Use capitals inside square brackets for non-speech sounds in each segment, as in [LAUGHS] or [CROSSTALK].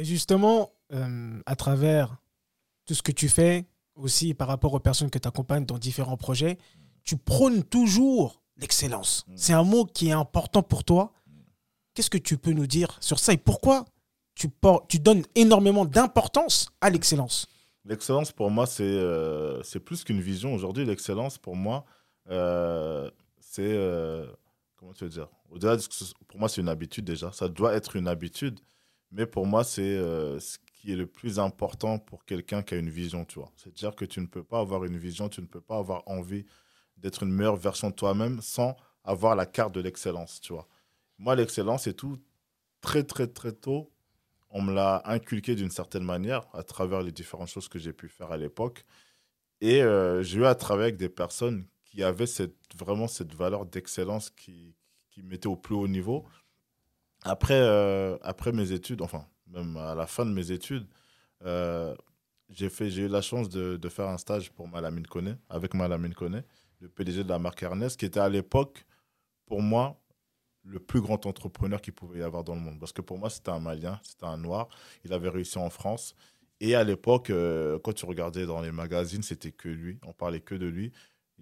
Et justement, euh, à travers tout ce que tu fais, aussi par rapport aux personnes que tu accompagnes dans différents projets, tu prônes toujours l'excellence. Mm. C'est un mot qui est important pour toi. Qu'est-ce que tu peux nous dire sur ça et pourquoi tu, tu donnes énormément d'importance à l'excellence? L'excellence, pour moi, c'est euh, c'est plus qu'une vision. Aujourd'hui, l'excellence, pour moi, euh, c'est. euh, comment tu veux dire? Au-delà de ce que ce- Pour moi, c'est une habitude déjà. Ça doit être une habitude. Mais pour moi, c'est euh, ce qui est le plus important pour quelqu'un qui a une vision, tu vois. C'est-à-dire que tu ne peux pas avoir une vision, tu ne peux pas avoir envie d'être une meilleure version de toi-même sans avoir la carte de l'excellence, tu vois. Moi, l'excellence et tout, très, très, très tôt, on me l'a inculqué d'une certaine manière à travers les différentes choses que j'ai pu faire à l'époque. Et euh, j'ai eu à travailler avec des personnes qui avaient vraiment cette valeur d'excellence qui, qui au plus haut niveau. Après, euh, après mes études, enfin, même à la fin de mes études, euh, j'ai eu la chance de, faire un stage pour Malamine Koné, avec Malamine Koné, le PDG de la marque Ernest, qui était à l'époque, pour moi, le plus grand entrepreneur qu'il pouvait y avoir dans le monde. Parce que pour moi, c'était un Malien, c'était un Noir. Il avait réussi en France. Et à l'époque, euh, quand tu regardais dans les magazines, c'était que lui. On parlait que de lui.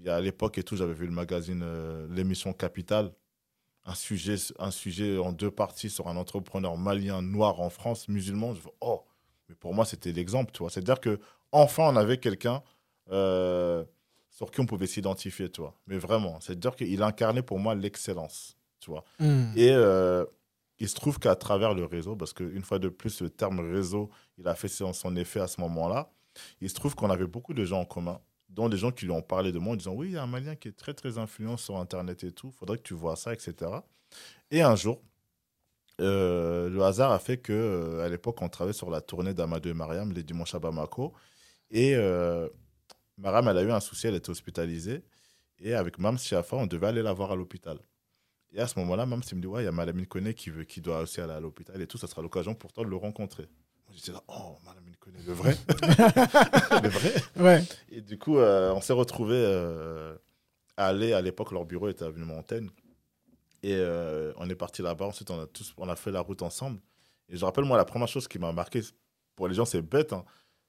À l'époque et tout, j'avais vu le magazine, l'émission Capital, un sujet, un sujet en deux parties sur un entrepreneur malien noir en France, musulman. Je fais, oh, mais pour moi, c'était l'exemple, tu vois. C'est-à-dire que enfin, on avait quelqu'un euh, sur qui on pouvait s'identifier, tu vois. Mais vraiment, c'est-à-dire qu'il incarnait pour moi l'excellence, tu vois. Et euh, il se trouve qu'à travers le réseau, parce qu'une fois de plus, le terme réseau, il a fait son, son effet à ce moment-là, il se trouve qu'on avait beaucoup de gens en commun, dont des gens qui lui ont parlé de moi en disant Oui, il y a un Malien qui est très, très influent sur Internet et tout, faudrait que tu vois ça, etc. Et un jour, euh, le hasard a fait que euh, à l'époque, on travaillait sur la tournée d'Amadou et Mariam, les dimanches à Bamako. Et euh, Mariam, elle a eu un souci, elle était hospitalisée. Et avec Mam Siafa, on devait aller la voir à l'hôpital. Et à ce moment-là, Mam me dit Ouais, il y a Malamine Koné qui, veut, qui doit aussi aller à l'hôpital et tout, ça sera l'occasion pour toi de le rencontrer. J'étais là Oh, Malamine Koné, le vrai [LAUGHS] Le vrai Ouais. et du coup, euh, on s'est retrouvés euh, à aller, à l'époque, leur bureau était avenue Montaigne. Et euh, on est parti là-bas. Ensuite, on a, tous, on a fait la route ensemble. Et je rappelle, moi, la première chose qui m'a marqué, pour les gens, c'est bête, hein,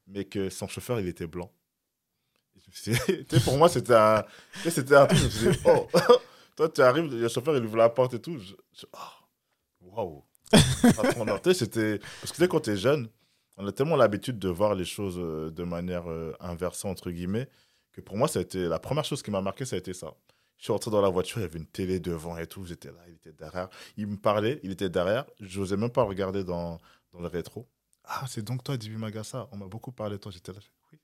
mais que son chauffeur, il était blanc. [LAUGHS] Pour moi, c'était un, c'était un truc. Je me dit, oh, [LAUGHS] toi, tu arrives, le chauffeur, il ouvre la porte et tout. Je, je- oh, waouh. Patron, c'était. Parce que sais, quand tu es jeune, on a tellement l'habitude de voir les choses euh, de manière euh, inversée, entre guillemets, que pour moi, ça a été la première chose qui m'a marqué, ça a été ça. Je suis rentré dans la voiture, il y avait une télé devant et tout. J'étais là, il était derrière. Il me parlait, il était derrière. Je n'osais même pas regarder dans, dans le rétro. Ah, c'est donc toi, Dibi Magassa. On m'a beaucoup parlé de toi. J'étais là, oui.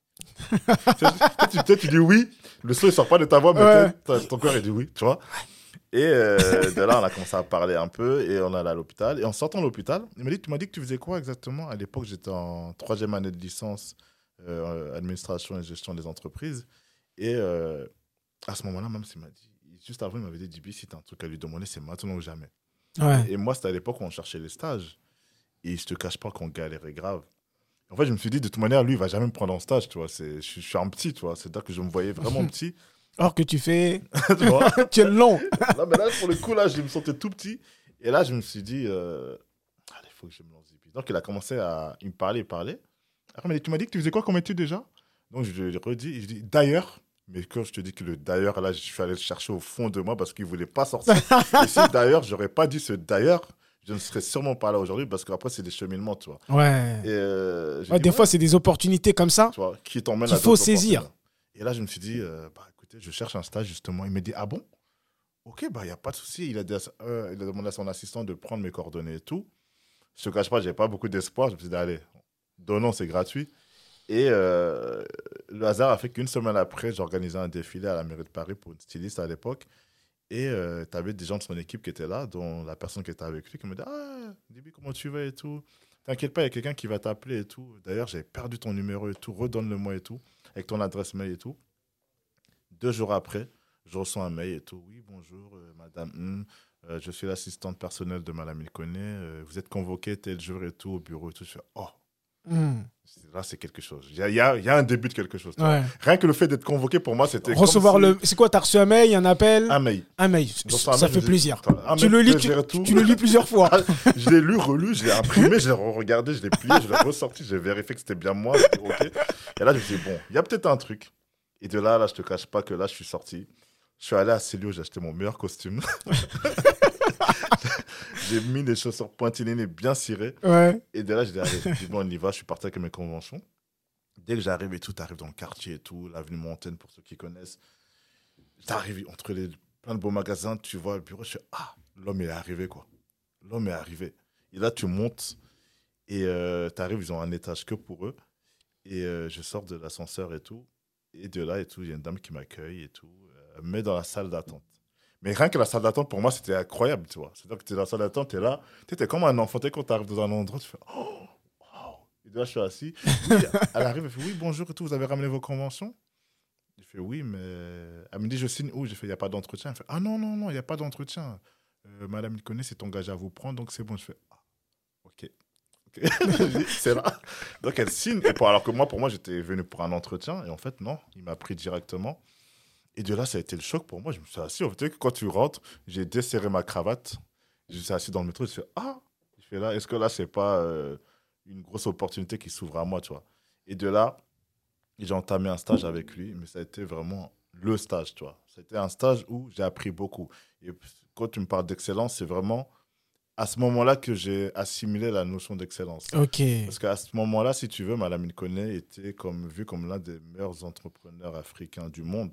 [LAUGHS] tu, tu, dis oui. Le son, il sort pas de ta voix, mais Ouais. ton cœur, il dit oui, tu vois. Et euh, de là, on a commencé à parler un peu et on allait à l'hôpital. Et en sortant de l'hôpital, il m'a dit Tu m'as dit que tu faisais quoi exactement? À l'époque, j'étais en troisième année de licence euh, administration et gestion des entreprises. Et euh, à ce moment-là, même s'il m'a dit, juste avant, il m'avait dit Dibi, si tu as un truc à lui demander, c'est maintenant ou jamais. Ouais. Et moi, c'était à l'époque où on cherchait les stages. Et je te cache pas qu'on galérait grave. En fait, je me suis dit, de toute manière, lui, il va jamais me prendre en stage, tu vois. Je, suis- je suis un petit, tu vois. C'est-à-dire que je me voyais vraiment [LAUGHS] petit, Or que tu fais. [LAUGHS] tu vois. [LAUGHS] tu es long. Non, mais là, pour le coup, là, je me sentais tout petit. Et là, je me suis dit, euh, allez, il faut que je me lance. Donc, il a commencé à. Il me parlait, il parlait. Après, il m'a dit, tu m'as dit que tu faisais quoi comme étude déjà? Donc, je lui ai redit, je dis, d'ailleurs. Mais quand je te dis que le d'ailleurs, là, je suis allé le chercher au fond de moi parce qu'il ne voulait pas sortir. [LAUGHS] Et si d'ailleurs, j'aurais pas dit ce d'ailleurs, je ne serais sûrement pas là aujourd'hui parce qu'après, c'est des cheminements, tu vois. Ouais. Et euh, j'ai Ouais, dit, des ouais, fois, c'est des opportunités comme ça. tu vois, qui t'emmène Qu'il faut saisir. Et là, je me suis dit, euh, bah, je cherche un stage justement. Il me dit, ah bon? Ok, bah, il n'y a pas de souci. Euh, il a demandé à son assistant de prendre mes coordonnées et tout. Je ne te cache pas, je pas beaucoup d'espoir. Je me suis dit, allez, donnons, c'est gratuit. Et euh, le hasard a fait qu'une semaine après, j'organisais un défilé à la mairie de Paris pour une styliste à l'époque. Et tu avais des gens de son équipe qui étaient là, dont la personne qui était avec lui, qui me dit Ah, Dibi, comment tu vas et tout? T'inquiète pas, il y a quelqu'un qui va t'appeler et tout. D'ailleurs, j'avais perdu ton numéro et tout, redonne-le-moi et tout, avec ton adresse mail et tout. Deux jours après, je reçois un mail et tout. Oui, bonjour, euh, madame. euh, je suis l'assistante personnelle de madame Ilkoné. Euh, vous êtes convoquée tel jour et tout au bureau et tout. Je fais Oh Hmm. Là, c'est quelque chose. Il y a, il y a- il y a un début de quelque chose. Ouais. Rien que le fait d'être convoqué, pour moi, c'était. Recevoir si- le. C'est quoi T'as reçu un mail, un appel? Un mail. Un mail. Ça, un mail, fait plaisir. Tu le lis, tu, le lis plusieurs fois. Ah, je l'ai lu, relu, je l'ai imprimé, je l'ai regardé, je l'ai plié, je l'ai ressorti, j'ai vérifié que c'était bien moi. ok. Et là, je me suis dit, bon, il y a peut-être un truc. Et de là, là, je te cache pas que là, je suis sorti. Je suis allé à Célio, j'ai acheté mon meilleur costume. [LAUGHS] j'ai mis des chaussures pointillinées bien cirées. Ouais. Et de là, j'ai dit, allez, j'ai dit, bon, on y va, je suis parti avec mes conventions. Dès que j'arrive et tout, t'arrives dans le quartier et tout, l'avenue Montaigne, pour ceux qui connaissent. T'arrives entre les plein de beaux magasins, tu vois le bureau, je fais, ah, l'homme est arrivé, quoi. L'homme est arrivé. Et là, tu montes et euh, t'arrives, ils ont un étage que pour eux. Et euh, je sors de l'ascenseur et tout. Et de là et tout, il y a une dame qui m'accueille et tout, euh, me met dans la salle d'attente. Mais rien que la salle d'attente, pour moi, c'était incroyable, tu vois. C'est-à-dire que tu es dans la salle d'attente, tu es là, tu es comme un enfant, quand tu arrives dans un endroit, tu fais Oh, wow. Et de là, je suis assis. Elle arrive, elle fait Oui, bonjour et tout, vous avez ramené vos conventions? Je fais Oui, mais. Elle me dit Je signe où? J'ai fait Il n'y a pas d'entretien. Elle fait Ah non, non, non, il n'y a pas d'entretien. Euh, Madame Ilkoné s'est engagée à vous prendre, donc c'est bon. Je fais. [LAUGHS] C'est là. Donc elle signe. Et pour, alors que moi, pour moi, j'étais venu pour un entretien. Et en fait, non, il m'a pris directement. Et de là, ça a été le choc pour moi. Je me suis assis. En fait, quand tu rentres, j'ai desserré ma cravate. Je suis assis dans le métro. Je fais Ah Je fais là, est-ce que là, c'est pas euh, une grosse opportunité qui s'ouvre à moi, tu Et de là, j'ai entamé un stage avec lui. Mais ça a été vraiment le stage, tu. C'était un stage où j'ai appris beaucoup. Et quand tu me parles d'excellence, c'est vraiment à ce moment-là que j'ai assimilé la notion d'excellence. Ok. Parce qu'à ce moment-là, si tu veux, Madame Ilkone était comme, vu comme l'un des meilleurs entrepreneurs africains du monde.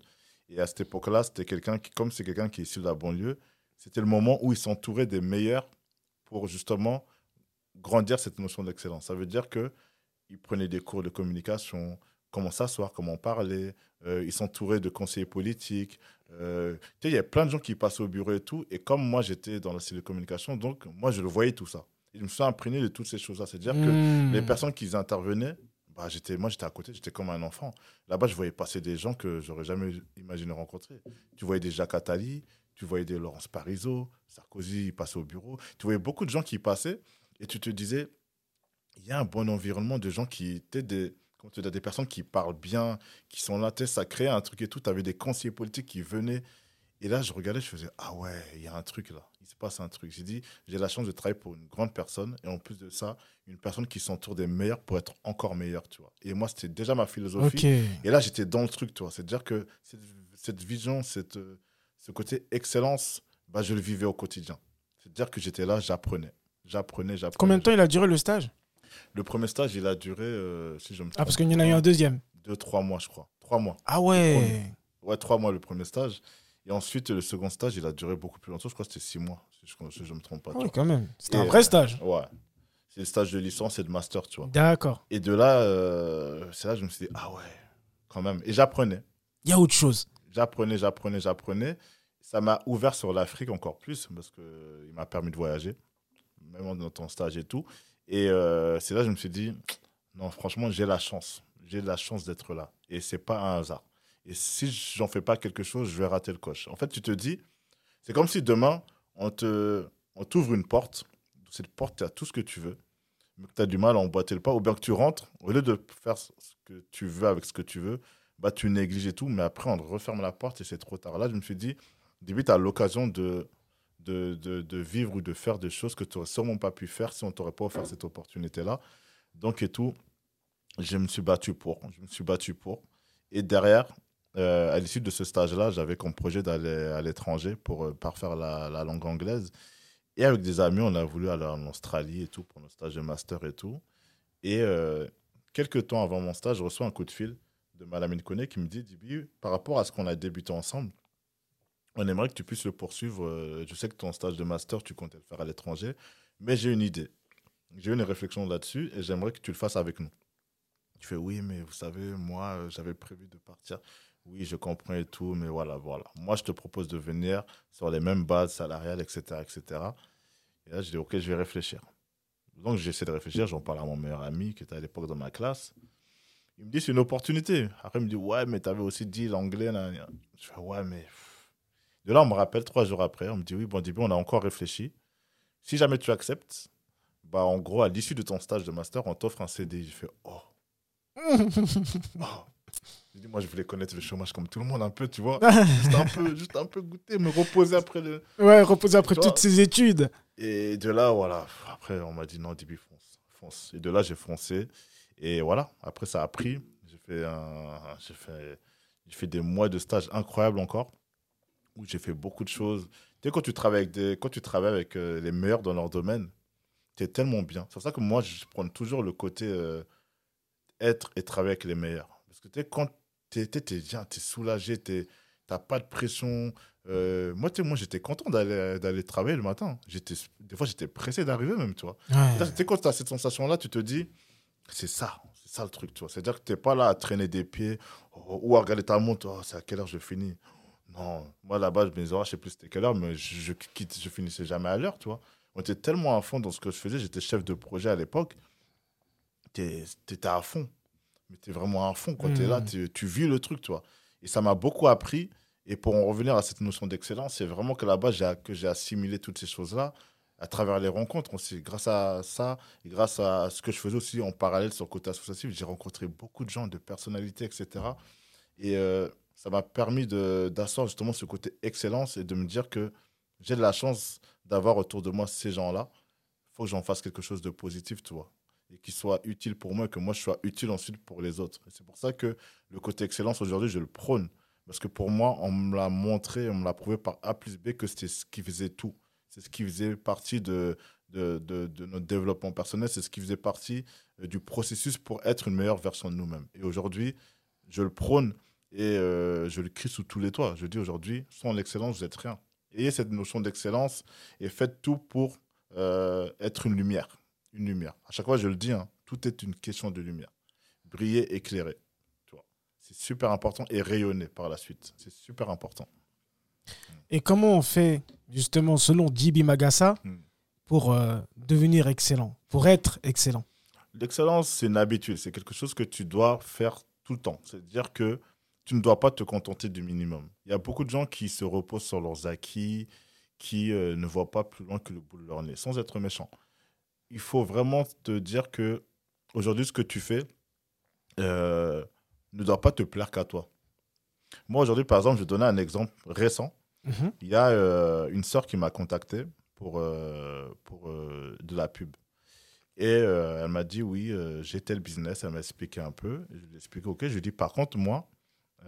Et à cette époque-là, c'était quelqu'un qui, comme c'est quelqu'un qui est issu de la banlieue, c'était le moment où il s'entourait des meilleurs pour justement grandir cette notion d'excellence. Ça veut dire que il prenait des cours de communication, comment s'asseoir, comment parler, euh, il s'entourait de conseillers politiques. Euh, tu sais, il y a plein de gens qui passaient au bureau et tout. Et comme moi, j'étais dans la cellule de communication, donc moi, je le voyais tout ça. Je me suis imprégné de toutes ces choses-là. C'est-à-dire que Hmm. les personnes qui intervenaient, bah, j'étais, moi j'étais à côté, j'étais comme un enfant. Là-bas, je voyais passer des gens que j'aurais jamais imaginé rencontrer. Tu voyais des Jacques Attali, tu voyais des Laurence Parisot, Sarkozy il passait au bureau. Tu voyais beaucoup de gens qui passaient et tu te disais, il y a un bon environnement de gens qui étaient des, comment te dire, des personnes qui parlent bien, qui sont là, tu ça créait un truc et tout. Tu avais des conseillers politiques qui venaient. Et là, je regardais, je faisais, ah ouais, il y a un truc là, il se passe un truc. J'ai dit, j'ai la chance de travailler pour une grande personne et en plus de ça, une personne qui s'entoure des meilleurs pour être encore meilleur, tu vois. Et moi, c'était déjà ma philosophie. Et là, j'étais dans le truc, tu vois. C'est-à-dire que cette, cette vision, cette, euh, ce côté excellence, bah, je le vivais au quotidien. C'est-à-dire que j'étais là, j'apprenais. J'apprenais, j'apprenais. Combien de temps il a duré le stage? Le premier stage, il a duré, euh, si je me Ah, trompe parce qu'il y en a eu un deuxième. Deux, trois mois, je crois. Trois mois. Ah ouais. Ouais, trois mois le premier stage. Et ensuite, le second stage, il a duré beaucoup plus longtemps. Je crois que c'était six mois, si je ne me trompe pas. Ah oui, quand même. C'était un vrai stage. Ouais. C'est le stage de licence et de master, tu vois. D'accord. Et de là, euh, c'est là que je me suis dit, ah ouais, quand même. Et j'apprenais. Il y a autre chose. J'apprenais, j'apprenais, j'apprenais. Ça m'a ouvert sur l'Afrique encore plus parce qu'il m'a permis de voyager, même dans ton stage et tout. Et euh, c'est là que je me suis dit, non, franchement, j'ai la chance. J'ai la chance d'être là. Et c'est pas un hasard. Et si j'en fais pas quelque chose, je vais rater le coche. En fait, tu te dis, c'est comme si demain, on te, on t'ouvre une porte. Cette porte, tu as tout ce que tu veux, mais que tu as du mal à emboîter le pas. Ou bien que tu rentres, au lieu de faire ce que tu veux avec ce que tu veux, bah, tu négliges et tout. Mais après, on referme la porte et c'est trop tard. Là, je me suis dit, début, tu as l'occasion de, de, de, vivre ou de faire des choses que tu n'aurais sûrement pas pu faire si on t'aurait pas offert cette opportunité-là. Donc, et tout, je me suis battu pour. Je me suis battu pour. Et derrière, euh, à l'issue de ce stage-là, j'avais comme projet d'aller à l'étranger pour euh, parfaire la, la langue anglaise. Et avec des amis, on a voulu aller en Australie et tout pour nos stages de master et tout. Et euh, quelques temps avant mon stage, je reçois un coup de fil de Madame Ilkone qui me dit Dibi, par rapport à ce qu'on a débuté ensemble, on aimerait que tu puisses le poursuivre. Euh, Je sais que ton stage de master, tu comptais le faire à l'étranger, mais j'ai une idée. J'ai eu une réflexion là-dessus et j'aimerais que tu le fasses avec nous. Tu fais oui, mais vous savez, moi, euh, j'avais prévu de partir. Oui, je comprends et tout, mais voilà, voilà. Moi, je te propose de venir sur les mêmes bases salariales, etc., etc. Et là, je dis, OK, je vais réfléchir. Donc, j'essaie de réfléchir, j'en parle à mon meilleur ami qui était à l'époque dans ma classe. Il me dit, c'est une opportunité. Après, il me dit, ouais, mais tu avais aussi dit l'anglais. Je fais, ouais, mais. De là, on me rappelle trois jours après, on me dit, oui, bon, début, on a encore réfléchi. Si jamais tu acceptes, bah, en gros, à l'issue de ton stage de master, on t'offre un CDI. J'ai fait Oh. oh. J'ai dit, moi, je voulais connaître le chômage comme tout le monde, un peu, tu vois. [LAUGHS] juste, un peu, juste un peu goûter, me reposer après le. Ouais, reposer après Tu vois toutes ces études. Et de là, voilà. Après, on m'a dit non, Dibi, fonce. fonce. Et de là, j'ai foncé. Et voilà. Après, ça a pris. J'ai fait, un... j'ai fait... j'ai fait des mois de stage incroyables encore, où j'ai fait beaucoup de choses. Tu sais, quand tu travailles avec, des... quand tu travailles avec euh, les meilleurs dans leur domaine, tu es tellement bien. C'est pour ça que moi, je prends toujours le côté euh, être et travailler avec les meilleurs. Parce que tu sais, quand tu es, bien, tu es soulagé, tu n'as pas de pression. Euh, moi, moi, j'étais content d'aller travailler le matin. Des fois, j'étais pressé d'arriver même, tu vois. Tu sais, quand tu as cette sensation-là, tu te dis, c'est ça, c'est ça le truc, tu vois. C'est-à-dire que tu n'es pas là à traîner des pieds ou à regarder ta montre, oh, c'est à quelle heure je finis. Non, moi là-bas, horaires, je sais plus c'était quelle heure, mais je, je quitte, je finissais jamais à l'heure, tu vois. On était tellement à fond dans ce que je faisais, j'étais chef de projet à l'époque, tu étais à fond. Mais tu es vraiment à fond, quand tu es là, Mhm. t'es- tu vis le truc, tu vois. Et ça m'a beaucoup appris. Et pour en revenir à cette notion d'excellence, c'est vraiment que là-bas, j'ai- que j'ai assimilé toutes ces choses-là à travers les rencontres aussi. Grâce à ça, et grâce à ce que je faisais aussi en parallèle sur le côté associatif, j'ai rencontré beaucoup de gens, de personnalités, etc. Et euh, ça m'a permis d'asseoir justement ce côté excellence et de me dire que j'ai de la chance d'avoir autour de moi ces gens-là. Il faut que j'en fasse quelque chose de positif, tu vois. Et qui soit utile pour moi, que moi je sois utile ensuite pour les autres. C'est pour ça que le côté excellence aujourd'hui, je le prône. Parce que pour moi, on me l'a montré, on me l'a prouvé par A plus B que c'était ce qui faisait tout. C'est ce qui faisait partie de, de, de- de notre développement personnel, c'est ce qui faisait partie euh, du processus pour être une meilleure version de nous-mêmes. Et aujourd'hui, je le prône et euh, je le crie sous tous les toits. Je dis aujourd'hui, sans l'excellence, vous n'êtes rien. Ayez cette notion d'excellence et faites tout pour euh, être une lumière. Une lumière. À chaque fois, je le dis, hein, tout est une question de lumière. Briller, éclairer. C'est super important et rayonner par la suite. C'est super important. Et comment on fait, justement, selon Jibi Magassa, Hmm. pour euh, devenir excellent, pour être excellent? L'excellence, c'est une habitude. C'est quelque chose que tu dois faire tout le temps. C'est-à-dire que tu ne dois pas te contenter du minimum. Il y a beaucoup de gens qui se reposent sur leurs acquis, qui euh, ne voient pas plus loin que le bout de leur nez, sans être méchant. Il faut vraiment te dire que aujourd'hui, ce que tu fais euh, ne doit pas te plaire qu'à toi. Moi, aujourd'hui, par exemple, je vais donner un exemple récent. Mhm. Il y a euh, une sœur qui m'a contacté pour, pour de la pub. Et euh, elle m'a dit, oui, euh, j'ai tel business. Elle m'a expliqué un peu. Je lui ai expliqué, OK. Je lui ai dit, par contre, moi,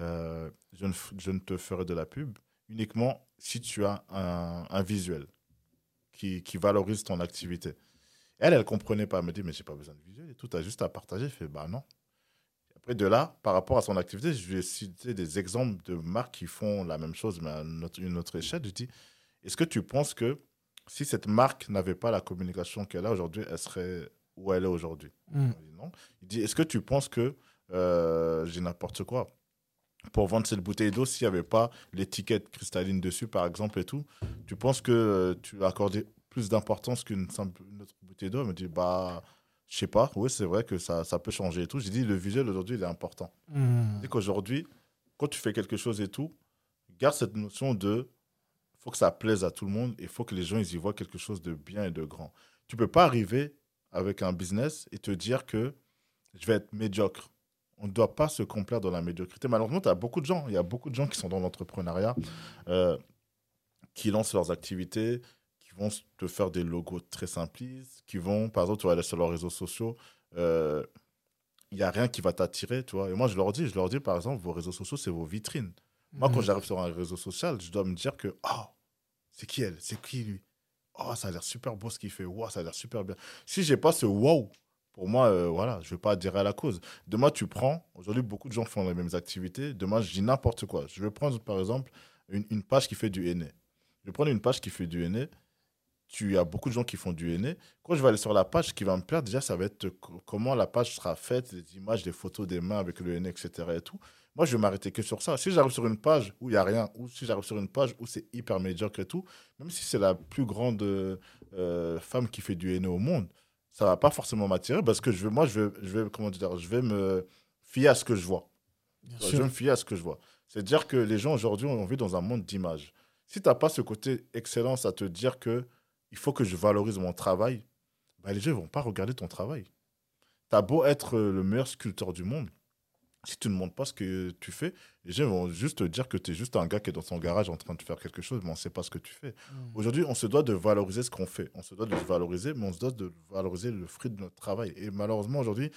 euh, je, ne, f- je ne te ferai de la pub uniquement si tu as un, un visuel qui, qui valorise ton activité. Elle, elle ne comprenait pas. Elle me dit, mais j'ai pas besoin de visuel et tout. Tu as juste à partager. Je fais, bah non. Après, de là, par rapport à son activité, je lui ai cité des exemples de marques qui font la même chose, mais à notre- une autre échelle. Je dis, est-ce que tu penses que si cette marque n'avait pas la communication qu'elle a aujourd'hui, elle serait où elle est aujourd'hui? Il dit non. Il dit, est-ce que tu penses que euh, j'ai n'importe quoi? Pour vendre cette bouteille d'eau s'il n'y avait pas l'étiquette cristalline dessus, par exemple, et tout Tu penses que euh, tu as accordé plus d'importance qu'une simple une autre bouteille d'eau? Elle me dit, bah, je sais pas. Oui, c'est vrai que ça, ça peut changer et tout. J'ai dit, le visuel aujourd'hui, il est important. Hmm. C'est qu'aujourd'hui, quand tu fais quelque chose et tout, garde cette notion de faut que ça plaise à tout le monde et il faut que les gens ils y voient quelque chose de bien et de grand. Tu peux pas arriver avec un business et te dire que je vais être médiocre. On ne doit pas se complaire dans la médiocrité. Malheureusement, tu as beaucoup de gens. Il y a beaucoup de gens qui sont dans l'entrepreneuriat, euh, qui lancent leurs activités, qui vont te faire des logos très simplistes, qui vont, par exemple, tu vas aller sur leurs réseaux sociaux. euh, il n'y a rien qui va t'attirer, tu vois. Et moi, je leur dis, je leur dis, par exemple, vos réseaux sociaux, c'est vos vitrines. Moi, quand Mhm. j'arrive sur un réseau social, je dois me dire que, oh, c'est qui elle? C'est qui lui? Oh, ça a l'air super beau ce qu'il fait. Wow, ça a l'air super bien. Si j'ai pas ce wow, pour moi, euh, voilà, je vais pas adhérer à la cause. Demain, tu prends, aujourd'hui, beaucoup de gens font les mêmes activités. Demain, je dis n'importe quoi. Je vais prendre, par exemple, une, page qui fait du henné. Je vais prendre une page qui fait du henné. Tu as beaucoup de gens qui font du henné. Quand je vais aller sur la page, ce qui va me plaire, déjà, ça va être co- comment la page sera faite, les images, les photos des mains avec le henné, etc. Et tout. Moi, je vais m'arrêter que sur ça. Si j'arrive sur une page où il n'y a rien, ou si j'arrive sur une page où c'est hyper médiocre et tout, même si c'est la plus grande euh, femme qui fait du henné au monde, ça va pas forcément m'attirer parce que je vais, moi, je vais, je vais, comment dire, je vais me fier à ce que je vois. Bien Je sûr. vais me fier à ce que je vois. C'est-à-dire que les gens aujourd'hui, on vit dans un monde d'images. Si tu n'as pas ce côté excellence à te dire que il faut que je valorise mon travail, bah, les gens ne vont pas regarder ton travail. Tu as beau être le meilleur sculpteur du monde, si tu ne montres pas ce que tu fais, les gens vont juste te dire que tu es juste un gars qui est dans son garage en train de faire quelque chose, mais on ne sait pas ce que tu fais. Hmm. Aujourd'hui, on se doit de valoriser ce qu'on fait. On se doit de le valoriser, mais on se doit de valoriser le fruit de notre travail. Et malheureusement, aujourd'hui,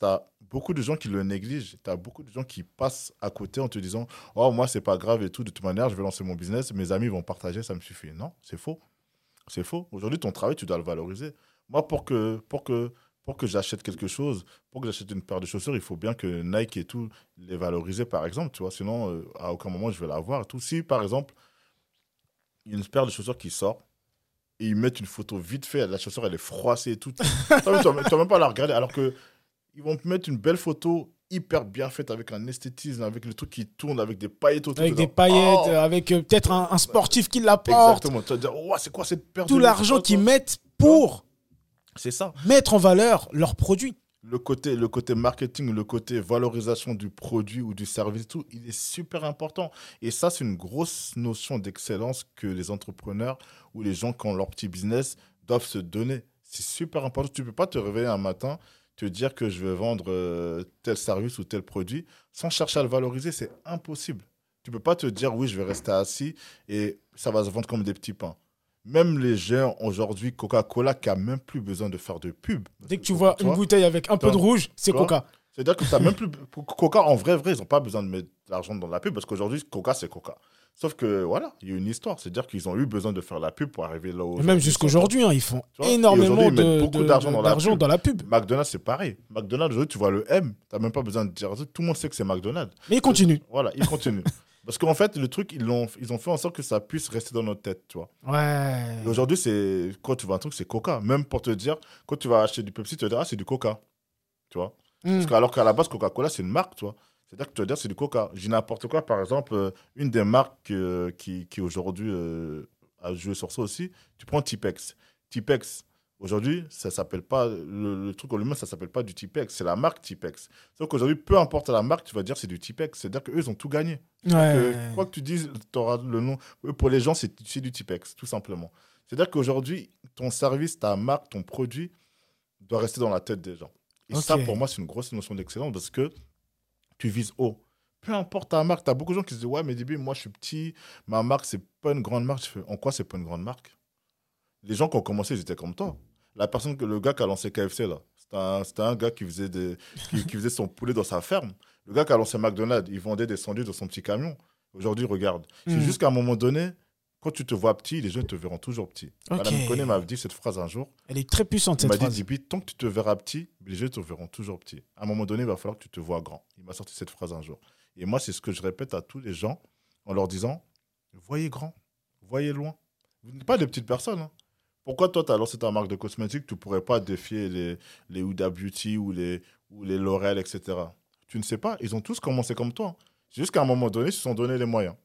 tu as beaucoup de gens qui le négligent. Tu as beaucoup de gens qui passent à côté en te disant Oh, moi, c'est pas grave et tout. De toute manière, je vais lancer mon business. Mes amis vont partager, ça me suffit. Non, c'est faux. C'est faux. Aujourd'hui, ton travail, tu dois le valoriser. Moi, pour que, pour que, pour que j'achète quelque chose, pour que j'achète une paire de chaussures, il faut bien que Nike et tout les valoriser, par exemple. Tu vois, sinon, euh, à aucun moment, je vais l'avoir. Tout. Si, par exemple, il y a une paire de chaussures qui sort, et ils mettent une photo vite fait, la chaussure, elle est froissée et tout. [LAUGHS] Tu ne vas même pas la regarder. Alors que ils vont te mettre une belle photo hyper bien faite avec un esthétisme, avec le truc qui tourne, avec des paillettes autour. Avec des paillettes, Oh avec euh, peut-être un, un sportif qui la porte. Exactement. Tu vas dire, oh, c'est quoi cette paire Tout de- l'argent qu'ils mettent pour C'est ça. mettre en valeur leurs produits. Le côté, le côté marketing, le côté valorisation du produit ou du service, tout, il est super important. Et ça, c'est une grosse notion d'excellence que les entrepreneurs ou les gens qui ont leur petit business doivent se donner. C'est super important. Tu ne peux pas te réveiller un matin, te dire que je vais vendre euh, tel service ou tel produit sans chercher à le valoriser. C'est impossible. Tu ne peux pas te dire, oui, je vais rester assis et ça va se vendre comme des petits pains. Même les gens aujourd'hui, Coca-Cola, qui a même plus besoin de faire de pub. Dès que tu vois une bouteille avec un peu de rouge, c'est Coca. C'est-à-dire que tu même [LAUGHS] plus. Coca, en vrai, vrai, ils n'ont pas besoin de mettre de l'argent dans la pub parce qu'aujourd'hui, Coca, c'est Coca. Sauf que, voilà, il y a une histoire. C'est-à-dire qu'ils ont eu besoin de faire la pub pour arriver là même jusqu'aujourd'hui, hein, ils font énormément ils de- beaucoup d'argent dans la d'argent pub. dans la pub. McDonald's, c'est pareil. McDonald's, aujourd'hui, tu vois le M, tu n'as même pas besoin de dire. Tout le monde sait que c'est McDonald's. Mais ils continuent. Voilà, ils continuent. [LAUGHS] parce qu'en fait, le truc, ils, l'ont- ils ont fait en sorte que ça puisse rester dans notre tête, tu vois. Ouais. Aujourd'hui, c'est quand tu vois un truc, c'est Coca. Même pour te dire, quand tu vas acheter du Pepsi, tu vas dire, ah, c'est du Coca. Tu vois? Mm. Parce que, alors qu'à la base, Coca-Cola, c'est une marque, tu vois. C'est-à-dire que tu vas dire, c'est du Coca. J'ai n'importe quoi, par exemple, euh, une des marques euh, qui, qui aujourd'hui euh, a joué sur ça aussi, tu prends Tipex. Tipex, aujourd'hui, ça s'appelle pas, le, le truc en lui-même, ça s'appelle pas du Tipex, c'est la marque Tipex. Sauf qu'aujourd'hui, peu importe la marque, tu vas dire c'est du Tipex. C'est-à-dire qu'eux, ils ont tout gagné. Ouais. Que, quoi que tu dises, tu auras le nom. Eux, Pour les gens, c'est du Tipex, tout simplement. C'est-à-dire qu'aujourd'hui, ton service, ta marque, ton produit doit rester dans la tête des gens. Et ça, pour moi, c'est une grosse notion d'excellence parce que tu vises haut. Peu importe ta marque, tu as beaucoup de gens qui se disent Ouais, mais Dibi, moi, je suis petit, ma marque, c'est pas une grande marque. Je fais En quoi c'est pas une grande marque? Les gens qui ont commencé, ils étaient comme toi. La personne, que le gars qui a lancé KFC, là, c'était un, gars qui faisait, des, qui, qui faisait son poulet dans sa ferme. Le gars qui a lancé McDonald's, il vendait des sandwichs dans son petit camion. Aujourd'hui, regarde. C'est Mm. juste qu'à un moment donné, quand tu te vois petit, les gens te verront toujours petit. Ok. Madame Koné m'avait dit cette phrase un jour. Elle est très puissante, Il cette m'a dit. Dibi, tant que tu te verras petit, les gens te verront toujours petit. À un moment donné, il va falloir que tu te vois grand. Il m'a sorti cette phrase un jour. Et moi, c'est ce que je répète à tous les gens en leur disant, voyez grand, voyez loin. Vous n'êtes pas des petites personnes. hein. Pourquoi toi, as lancé ta marque de cosmétiques, tu ne pourrais pas défier les, les Huda Beauty ou les, ou les L'Oréal, etc. Tu ne sais pas. Ils ont tous commencé comme toi. C'est juste qu'à un moment donné, ils se sont donné les moyens.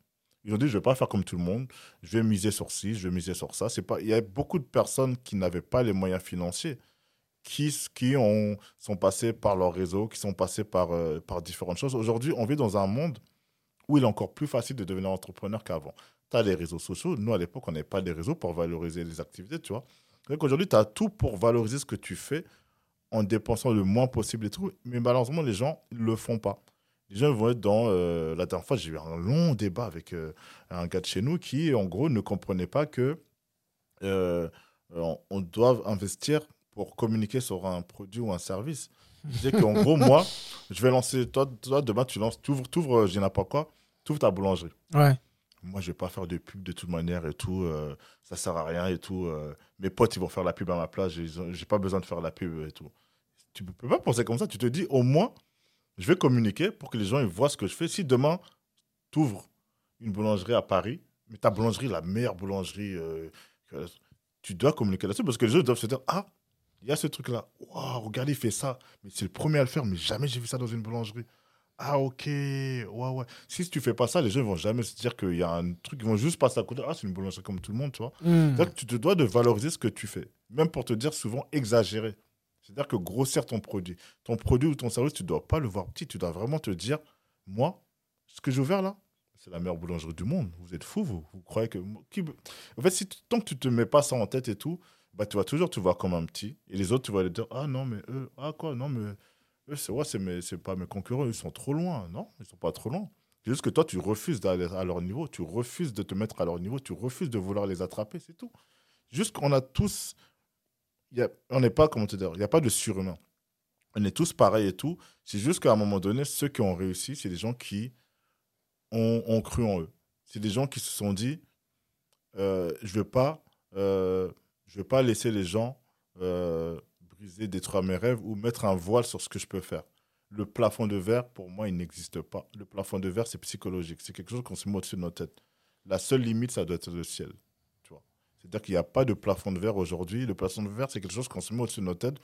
Ils ont dit, je ne vais pas faire comme tout le monde. Je vais miser sur ci, je vais miser sur ça. C'est pas... Il y a beaucoup de personnes qui n'avaient pas les moyens financiers, qui, qui ont, sont passées par leur réseau, qui sont passées par, euh, par différentes choses. Aujourd'hui, on vit dans un monde où il est encore plus facile de devenir entrepreneur qu'avant. Tu as les réseaux sociaux. Nous, à l'époque, on n'avait pas les réseaux pour valoriser les activités, tu vois. Donc aujourd'hui, tu as tout pour valoriser ce que tu fais en dépensant le moins possible et tout. Mais malheureusement, les gens ne le font pas. Les gens vont être dans... euh, la dernière fois, j'ai eu un long débat avec euh, un gars de chez nous qui, en gros, ne comprenait pas que euh, on, doit investir pour communiquer sur un produit ou un service. Je qu'en gros, [LAUGHS] moi, je vais lancer... Toi, toi demain, tu lances... Tu ouvres, t'ouvres, je n'ai pas quoi, tu ouvres ta boulangerie. Ouais. Moi, je vais pas faire de pub de toute manière et tout. euh, ça sert à rien et tout. euh, mes potes, ils vont faire la pub à ma place. J'ai pas besoin de faire la pub et tout. Tu peux pas penser comme ça. Tu te dis, au moins, je vais communiquer pour que les gens ils voient ce que je fais. Si demain, tu ouvres une boulangerie à Paris, mais ta boulangerie, la meilleure boulangerie, euh, tu dois communiquer là-dessus parce que les gens doivent se dire, ah, il y a ce truc-là. Waouh, regardez, il fait ça. Mais c'est le premier à le faire, mais jamais j'ai vu ça dans une boulangerie. Ah, ok. Ouais, ouais. Si tu fais pas ça, les gens vont jamais se dire qu'il y a un truc. Ils vont juste passer à côté. Ah, c'est une boulangerie comme tout le monde, tu vois. Mm. C'est-à-dire que tu te dois de valoriser ce que tu fais. Même pour te dire souvent exagérer. C'est-à-dire que grossir ton produit. Ton produit ou ton service, tu ne dois pas le voir petit. Tu dois vraiment te dire, moi, ce que j'ai ouvert là, c'est la meilleure boulangerie du monde. Vous êtes fous, vous. Vous croyez que... En fait, si, tant que tu ne te mets pas ça en tête et tout, bah, tu vas toujours te voir comme un petit. Et les autres, tu vas les dire, ah non, mais eux, ah quoi, non, mais c'est ouais, pas mes concurrents, ils sont trop loin. Non, ils sont pas trop loin. C'est juste que toi, tu refuses d'aller à leur niveau, tu refuses de te mettre à leur niveau, tu refuses de vouloir les attraper, c'est tout. Juste qu'on a tous. Y a, on n'est pas, comment te dire, il n'y a pas de surhumain. On est tous pareils et tout. C'est juste qu'à un moment donné, ceux qui ont réussi, c'est des gens qui ont, cru en eux. C'est des gens qui se sont dit euh, je ne vais, pas, euh, pas laisser les gens euh, briser, détruire mes rêves ou mettre un voile sur ce que je peux faire. Le plafond de verre, pour moi, il n'existe pas. Le plafond de verre, c'est psychologique. C'est quelque chose qu'on se met au-dessus de nos têtes. La seule limite, ça doit être le ciel. C'est-à-dire qu'il n'y a pas de plafond de verre aujourd'hui. Le plafond de verre, c'est quelque chose qu'on se met au-dessus de nos têtes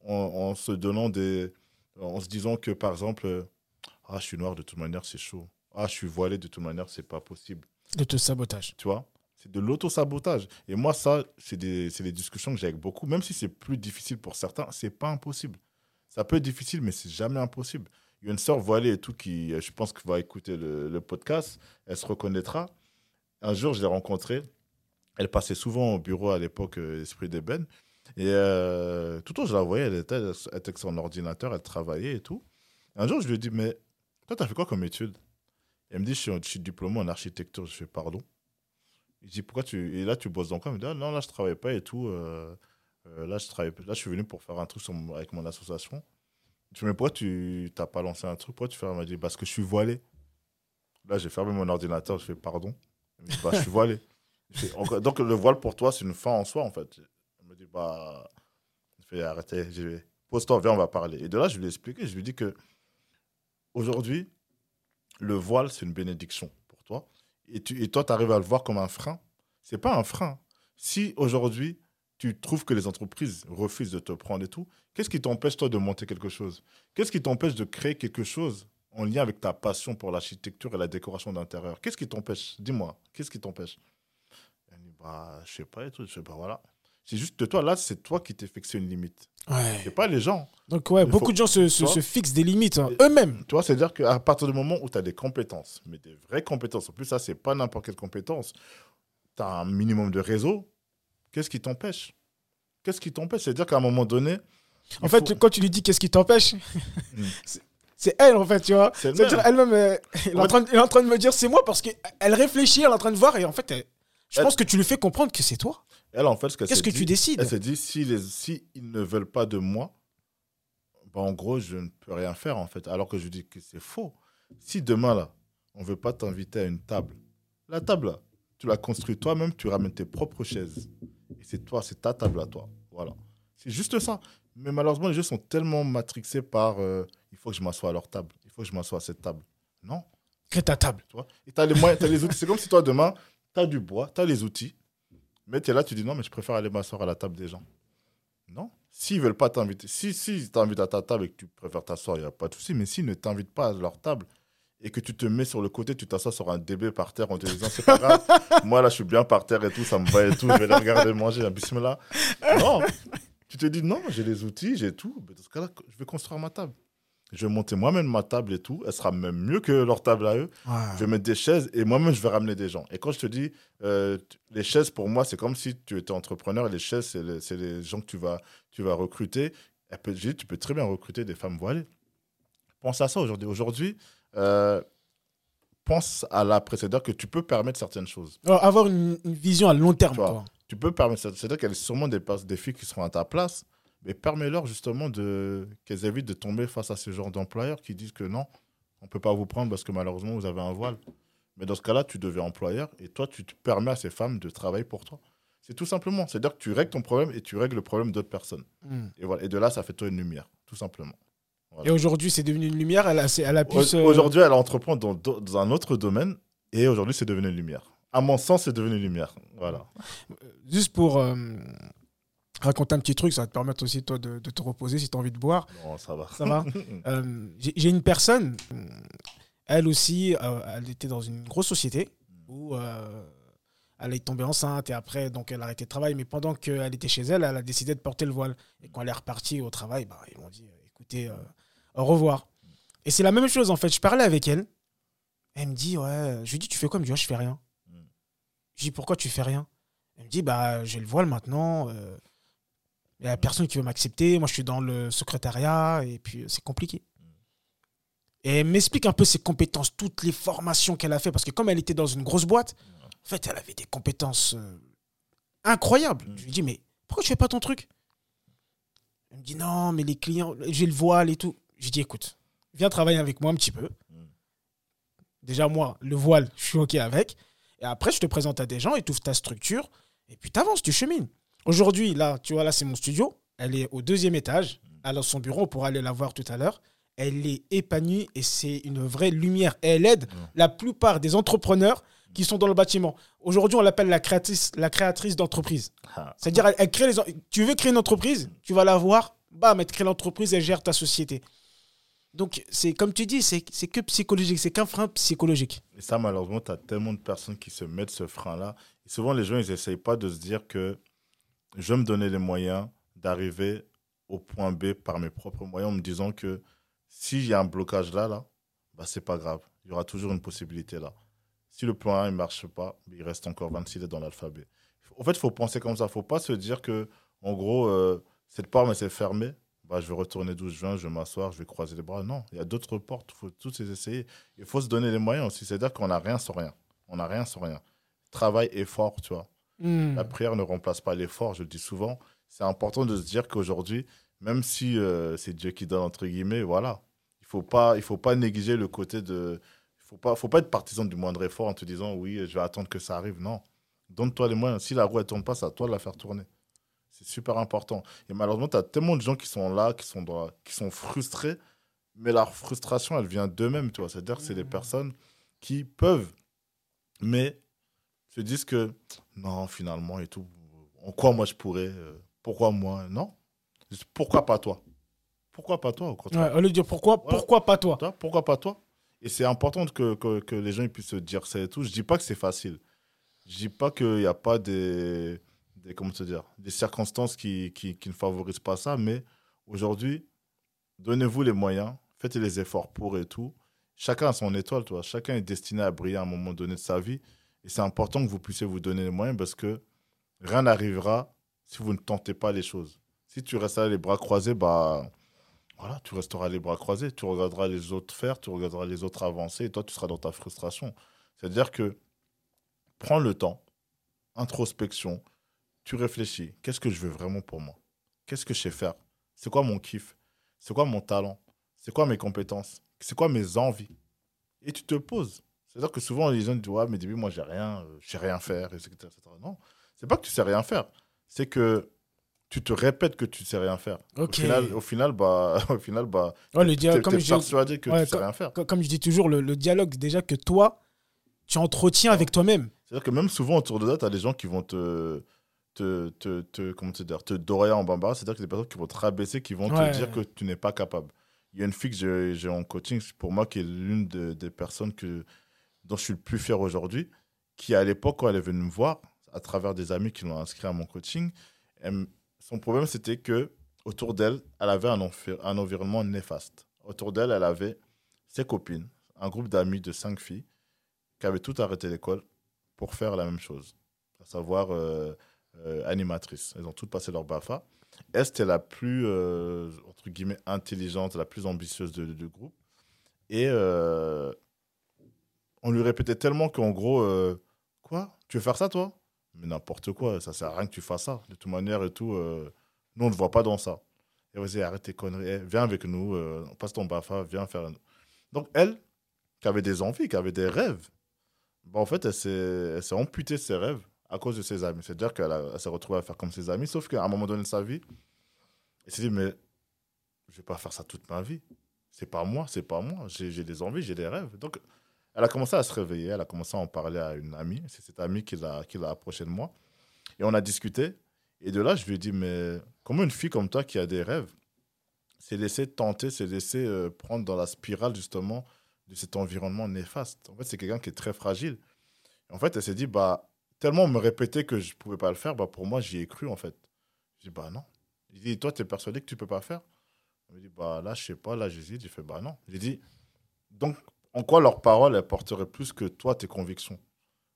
en, en se donnant des. en se disant que, par exemple, ah, je suis noir de toute manière, c'est chaud. Ah, je suis voilé de toute manière, c'est pas possible. De te sabotage. Tu vois? C'est de l'auto-sabotage. Et moi, ça, c'est des, des discussions que j'ai avec beaucoup. Même si c'est plus difficile pour certains, c'est pas impossible. Ça peut être difficile, mais c'est jamais impossible. Il y a une sœur voilée et tout qui, euh, je pense, va écouter le, podcast. Elle se reconnaîtra. Un jour, je l'ai rencontrée. Elle passait souvent au bureau à l'époque, euh, Esprit d'Ébène. Et euh, tout le temps, je la voyais, elle était, avec son ordinateur, elle travaillait et tout. Un jour, je lui ai dit, mais toi, tu as fait quoi comme étude? Elle me dit, je suis, je diplômé en architecture. Je fais, pardon? Je dis, pourquoi tu. Et là, tu bosses dans quoi? Elle me dit, ah, non, là, je travaille pas et tout. euh, euh, là, je travaille, là, je suis venu pour faire un truc avec mon association. Je dis, mais pourquoi tu n'as pas lancé un truc? Pourquoi tu fais Elle m'a dit, parce que je suis voilé. Là, j'ai fermé mon ordinateur, je fais, pardon Elle me dit, bah, je suis voilé. [LAUGHS] Donc, le voile pour toi, c'est une fin en soi, en fait. Elle me dit, bah. Je fais, arrêtez, pose-toi, viens, on va parler. Et de là, je lui ai expliqué, je lui ai dit que aujourd'hui, le voile, c'est une bénédiction. Et, toi, tu arrives à le voir comme un frein. C'est pas un frein. Si aujourd'hui, tu trouves que les entreprises refusent de te prendre et tout, qu'est-ce qui t'empêche, toi, de monter quelque chose? Qu'est-ce qui t'empêche de créer quelque chose en lien avec ta passion pour l'architecture et la décoration d'intérieur? Qu'est-ce qui t'empêche? Dis-moi, qu'est-ce qui t'empêche? Bah, je sais pas et tout. Je sais pas, voilà. C'est juste que toi, là, c'est toi qui t'es fixé une limite. Ouais. C'est pas les gens. Donc, ouais, Il beaucoup faut- de gens se, se- fixent des limites hein, eux-mêmes. Tu vois, c'est-à-dire qu'à partir du moment où tu as des compétences, mais des vraies compétences, en plus, ça, c'est pas n'importe quelle compétence, tu as un minimum de réseau, qu'est-ce qui t'empêche? Qu'est-ce qui t'empêche? C'est-à-dire qu'à un moment donné. En fait, faut- quand tu lui dis qu'est-ce qui t'empêche, [LAUGHS] Mm. c'est- elle, en fait, tu vois. c'est elle-même, elle, est en fait- train de- elle est en train de me dire c'est moi parce qu'elle réfléchit, elle est en train de voir et en fait, elle- je Elle- pense que tu lui fais comprendre que c'est toi. Elle, en fait, ce qu'elle Qu'est-ce que dit- tu décides Elle s'est dit si, les, si ils ne veulent pas de moi, bah, en gros, je ne peux rien faire, en fait. Alors que je dis que c'est faux. Si demain, là, on ne veut pas t'inviter à une table, la table, là, tu la construis toi-même, tu ramènes tes propres chaises. Et c'est toi, c'est ta table à toi. Voilà. C'est juste ça. Mais malheureusement, les gens sont tellement matrixés par euh, il faut que je m'assoie à leur table, il faut que je m'assoie à cette table. Non. Crée ta table. Tu vois et tu as les moyens, t'as les outils. C'est comme si toi, demain, tu as du bois, tu as les outils, mais tu es là, tu dis non, mais je préfère aller m'asseoir à la table des gens. Non. S'ils veulent pas t'inviter, si, si ils t'invitent à ta table et que tu préfères t'asseoir, il n'y a pas de souci, mais s'ils ne t'invitent pas à leur table et que tu te mets sur le côté, tu t'assois sur un DB par terre en te disant c'est pas grave, [LAUGHS] moi là je suis bien par terre et tout, ça me va et tout, je vais les regarder manger, un bismillah. Non. Tu te dis non, j'ai les outils, j'ai tout. Mais dans ce cas-là, je vais construire ma table. Je vais monter moi-même ma table et tout. Elle sera même mieux que leur table à eux. Je vais mettre des chaises et moi-même, je vais ramener des gens. Et quand je te dis, euh, les chaises, pour moi, c'est comme si tu étais entrepreneur. Et les chaises, c'est les, gens que tu vas, tu vas recruter. J'ai dit, tu peux très bien recruter des femmes voilées. Pense à ça aujourd'hui. Aujourd'hui, euh, pense à l'après. C'est-à-dire que tu peux permettre certaines choses. Alors, avoir une, une vision à long terme. Tu vois. Quoi. Tu peux permettre, ça. c'est-à-dire qu'il y a sûrement des, des filles qui seront à ta place, mais permets-leur justement de, qu'elles évitent de tomber face à ce genre d'employeurs qui disent que non, on ne peut pas vous prendre parce que malheureusement vous avez un voile. Mais dans ce cas-là, tu deviens employeur et toi, tu te permets à ces femmes de travailler pour toi. C'est tout simplement. C'est-à-dire que tu règles ton problème et tu règles le problème d'autres personnes. Mm. Et, voilà. et de là, ça fait toi une lumière, tout simplement. Et aujourd'hui, c'est devenu une lumière. Elle a, elle a pu Aujourd'hui, elle entreprend dans, dans- dans un autre domaine et aujourd'hui, c'est devenu une lumière. À mon sens, c'est devenu une lumière. Voilà. Juste pour euh, raconter un petit truc, ça va te permettre aussi, toi, de, de te reposer si tu as envie de boire. Bon, ça va. Ça va [LAUGHS] Euh, J'ai une personne, elle aussi, euh, elle était dans une grosse société où euh, elle est tombée enceinte et après, donc elle a arrêté de travail. Mais pendant qu'elle était chez elle, elle a décidé de porter le voile. Et quand elle est repartie au travail, bah, ils m'ont dit écoutez, au revoir. Et c'est la même chose en fait. Je parlais avec elle. Elle me dit ouais, je lui dis tu fais quoi? Elle me dit Ouais, je fais rien. Mm. Je lui dis pourquoi tu fais rien? Elle me dit bah j'ai le voile maintenant. Il n'y a personne qui veut m'accepter. Moi, je suis dans le secrétariat et puis euh, c'est compliqué. Et elle m'explique un peu ses compétences, toutes les formations qu'elle a fait. Parce que comme elle était dans une grosse boîte, en fait, elle avait des compétences euh, incroyables. Mm. Je lui dis, mais pourquoi tu fais pas ton truc? Elle me dit, non, mais les clients, j'ai le voile et tout. Je lui dis, écoute, viens travailler avec moi un petit peu. Mm. Déjà, moi, le voile, je suis OK avec. Et après, je te présente à des gens et tu ouvres ta structure. Et puis, tu avances, tu chemines. Aujourd'hui, là, tu vois, là, c'est mon studio. Elle est au deuxième étage. Elle a son bureau, on pourra aller la voir tout à l'heure. Elle est épanouie et c'est une vraie lumière. Et elle aide la plupart des entrepreneurs qui sont dans le bâtiment. Aujourd'hui, on l'appelle la créatrice, la créatrice d'entreprise. Ah. C'est-à-dire, elle, elle crée les. Tu veux créer une entreprise, tu vas la voir, bam, elle te crée l'entreprise, elle gère ta société. Donc, c'est comme tu dis, c'est que psychologique, c'est qu'un frein psychologique. Et ça, malheureusement, tu as tellement de personnes qui se mettent ce frein-là. Souvent, les gens, ils n'essayent pas de se dire que je vais me donner les moyens d'arriver au point B par mes propres moyens en me disant que s'il y a un blocage là, là, bah, c'est pas grave. Il y aura toujours une possibilité là. Si le plan A ne marche pas, il reste encore 26 lettres dans l'alphabet. En fait, il faut penser comme ça. Il ne faut pas se dire que, en gros, euh, cette porte, mais c'est fermé. Bah, je vais retourner d'où je viens, je vais m'asseoir, je vais croiser les bras. Non, il y a d'autres portes. Il faut toutes les essayer. Il faut se donner les moyens aussi. C'est-à-dire qu'on n'a rien sans rien. On n'a rien sans rien. Travail, effort, tu vois. Hmm. La prière ne remplace pas l'effort, je le dis souvent. C'est important de se dire qu'aujourd'hui, même si euh, c'est Dieu qui donne, entre guillemets, voilà. Il ne faut, pas- il faut pas négliger le côté de. Il ne faut pas, faut pas être partisan du moindre effort en te disant oui, je vais attendre que ça arrive. Non. Donne-toi les moyens. Si la roue ne tourne pas, c'est à toi de la faire tourner. C'est super important. Et malheureusement, tu as tellement de gens qui sont là, qui sont, dans- qui sont frustrés, mais leur frustration, elle vient d'eux-mêmes. tu vois. C'est-à-dire que c'est des personnes qui peuvent, mais se disent que non, finalement, et tout, en quoi moi je pourrais, euh, pourquoi moi Non? Pourquoi pas toi? Pourquoi pas toi, au contraire? Ouais, au lieu de dire pourquoi, pourquoi pas toi? Pourquoi pas toi? Et c'est important que, que, que les gens puissent se dire ça et tout. Je dis pas que c'est facile. Je dis pas qu'il n'y a pas des, des, comment te dire, des circonstances qui, qui, qui ne favorisent pas ça, mais aujourd'hui, donnez-vous les moyens, faites les efforts pour et tout. Chacun a son étoile, toi. Chacun est destiné à briller à un moment donné de sa vie. Et c'est important que vous puissiez vous donner les moyens parce que rien n'arrivera si vous ne tentez pas les choses. Si tu restes là les bras croisés, bah, voilà, tu resteras les bras croisés, tu regarderas les autres faire, tu regarderas les autres avancer, et toi, tu seras dans ta frustration. C'est-à-dire que prends le temps, introspection, tu réfléchis. Qu'est-ce que je veux vraiment pour moi? Qu'est-ce que je sais faire? C'est quoi mon kiff? C'est quoi mon talent? C'est quoi mes compétences? C'est quoi mes envies? Et tu te poses. C'est-à-dire que souvent, les gens disent Ouais, mais début, moi, j'ai rien, euh, je sais rien faire, etc. etc. Non, c'est pas que tu sais rien faire, c'est que tu te répètes que tu sais rien faire. Au final, au final, bah, [LAUGHS] au final, bah, Ouais, le t'es- dialogue, t'es comme, je, persuadé que ouais, tu sais rien faire. comme je dis toujours, le, le dialogue déjà que toi, tu entretiens avec toi-même. C'est-à-dire que même souvent autour de toi, tu as des gens qui vont te, te, te, te- comment te dire, te dorer en bambara. C'est-à-dire que des personnes qui vont te rabaisser, qui vont te dire que tu n'es pas capable. Il y a une fille que j'ai- j'ai en coaching, pour moi, qui est l'une de- des personnes que, dont je suis le plus fier aujourd'hui, qui à l'époque, quand elle est venue me voir, à travers des amis qui l'ont inscrit à mon coaching, son problème, c'était que autour d'elle, elle avait un, environnement néfaste. Autour d'elle, elle avait ses copines, un groupe d'amis de cinq filles, qui avaient toutes arrêté l'école pour faire la même chose, à savoir euh, euh, animatrice. Elles ont toutes passé leur BAFA. Elle, c'était la plus, euh, entre guillemets, intelligente, la plus ambitieuse du groupe. Et on lui répétait tellement qu'en gros, euh, quoi? Tu veux faire ça, toi? Mais n'importe quoi, ça sert à rien que tu fasses ça. De toute manière et tout, euh, nous, on ne voit pas dans ça. Et vas-y, arrête tes conneries. Eh, viens avec nous, euh, passe ton BAFA, viens faire... Donc, elle, qui avait des envies, qui avait des rêves, bah, en fait, elle s'est amputée de ses rêves à cause de ses amis. C'est-à-dire qu'elle s'est retrouvée à faire comme ses amis, sauf qu'à un moment donné de sa vie, elle s'est dit, mais je vais pas faire ça toute ma vie. C'est pas moi, c'est pas moi. J'ai des envies, j'ai des rêves. Donc, elle a commencé à se réveiller, elle a commencé à en parler à une amie. C'est cette amie qui l'a qui l'a approchée de moi. Et on a discuté. Et de là, je lui ai dit, mais comment une fille comme toi qui a des rêves s'est laissée tenter, s'est laissée euh, prendre dans la spirale, justement, de cet environnement néfaste? En fait, c'est quelqu'un qui est très fragile. En fait, elle s'est dit, bah, tellement on me répétait que je ne pouvais pas le faire, bah, pour moi, j'y ai cru, en fait. Je dis, bah non. Il dit, toi, tu es persuadé que tu ne peux pas faire? Me dit, bah là, je sais pas, là, j'hésite. J'ai fait, bah non. J'ai dit, donc, en quoi leurs paroles, elles porteraient plus que toi, tes convictions?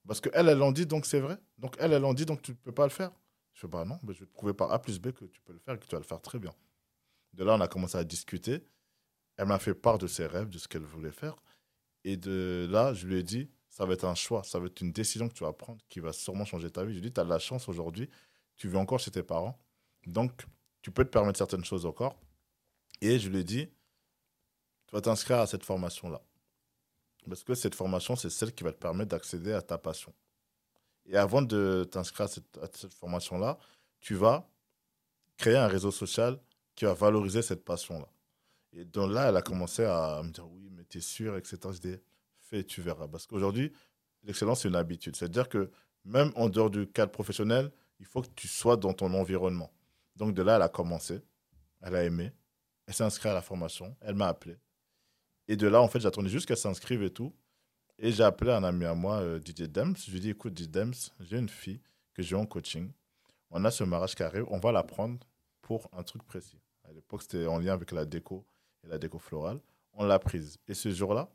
Parce qu'elles, elles l'ont dit, donc c'est vrai. Donc, elles, elles l'ont dit, donc tu ne peux pas le faire. Je fais, bah non, mais je vais te prouver par A plus B que tu peux le faire et que tu vas le faire très bien. De là, on a commencé à discuter. Elle m'a fait part de ses rêves, de ce qu'elle voulait faire. Et de là, je lui ai dit, ça va être un choix, ça va être une décision que tu vas prendre qui va sûrement changer ta vie. Je lui ai dit, tu as de la chance aujourd'hui, tu vis encore chez tes parents. Donc, tu peux te permettre certaines choses encore. Et je lui ai dit, tu vas t'inscrire à cette formation-là. Parce que cette formation, c'est celle qui va te permettre d'accéder à ta passion. Et avant de t'inscrire à cette, formation-là, tu vas créer un réseau social qui va valoriser cette passion-là. Et donc là, elle a commencé à me dire oui, mais t'es sûr, etc. Je dis fais, tu verras. Parce qu'aujourd'hui, l'excellence, c'est une habitude. C'est-à-dire que même en dehors du cadre professionnel, il faut que tu sois dans ton environnement. Donc de là, elle a commencé, elle a aimé, elle s'est inscrite à la formation, elle m'a appelé. Et de là, en fait, j'attendais juste qu'elle s'inscrive et tout. Et j'ai appelé un ami à moi, euh, Didier Dems. Je lui ai dit, écoute, Didier Dems, j'ai une fille que j'ai en coaching. On a ce mariage qui arrive, on va la prendre pour un truc précis. À l'époque, c'était en lien avec la déco et la déco florale. On l'a prise. Et ce jour-là,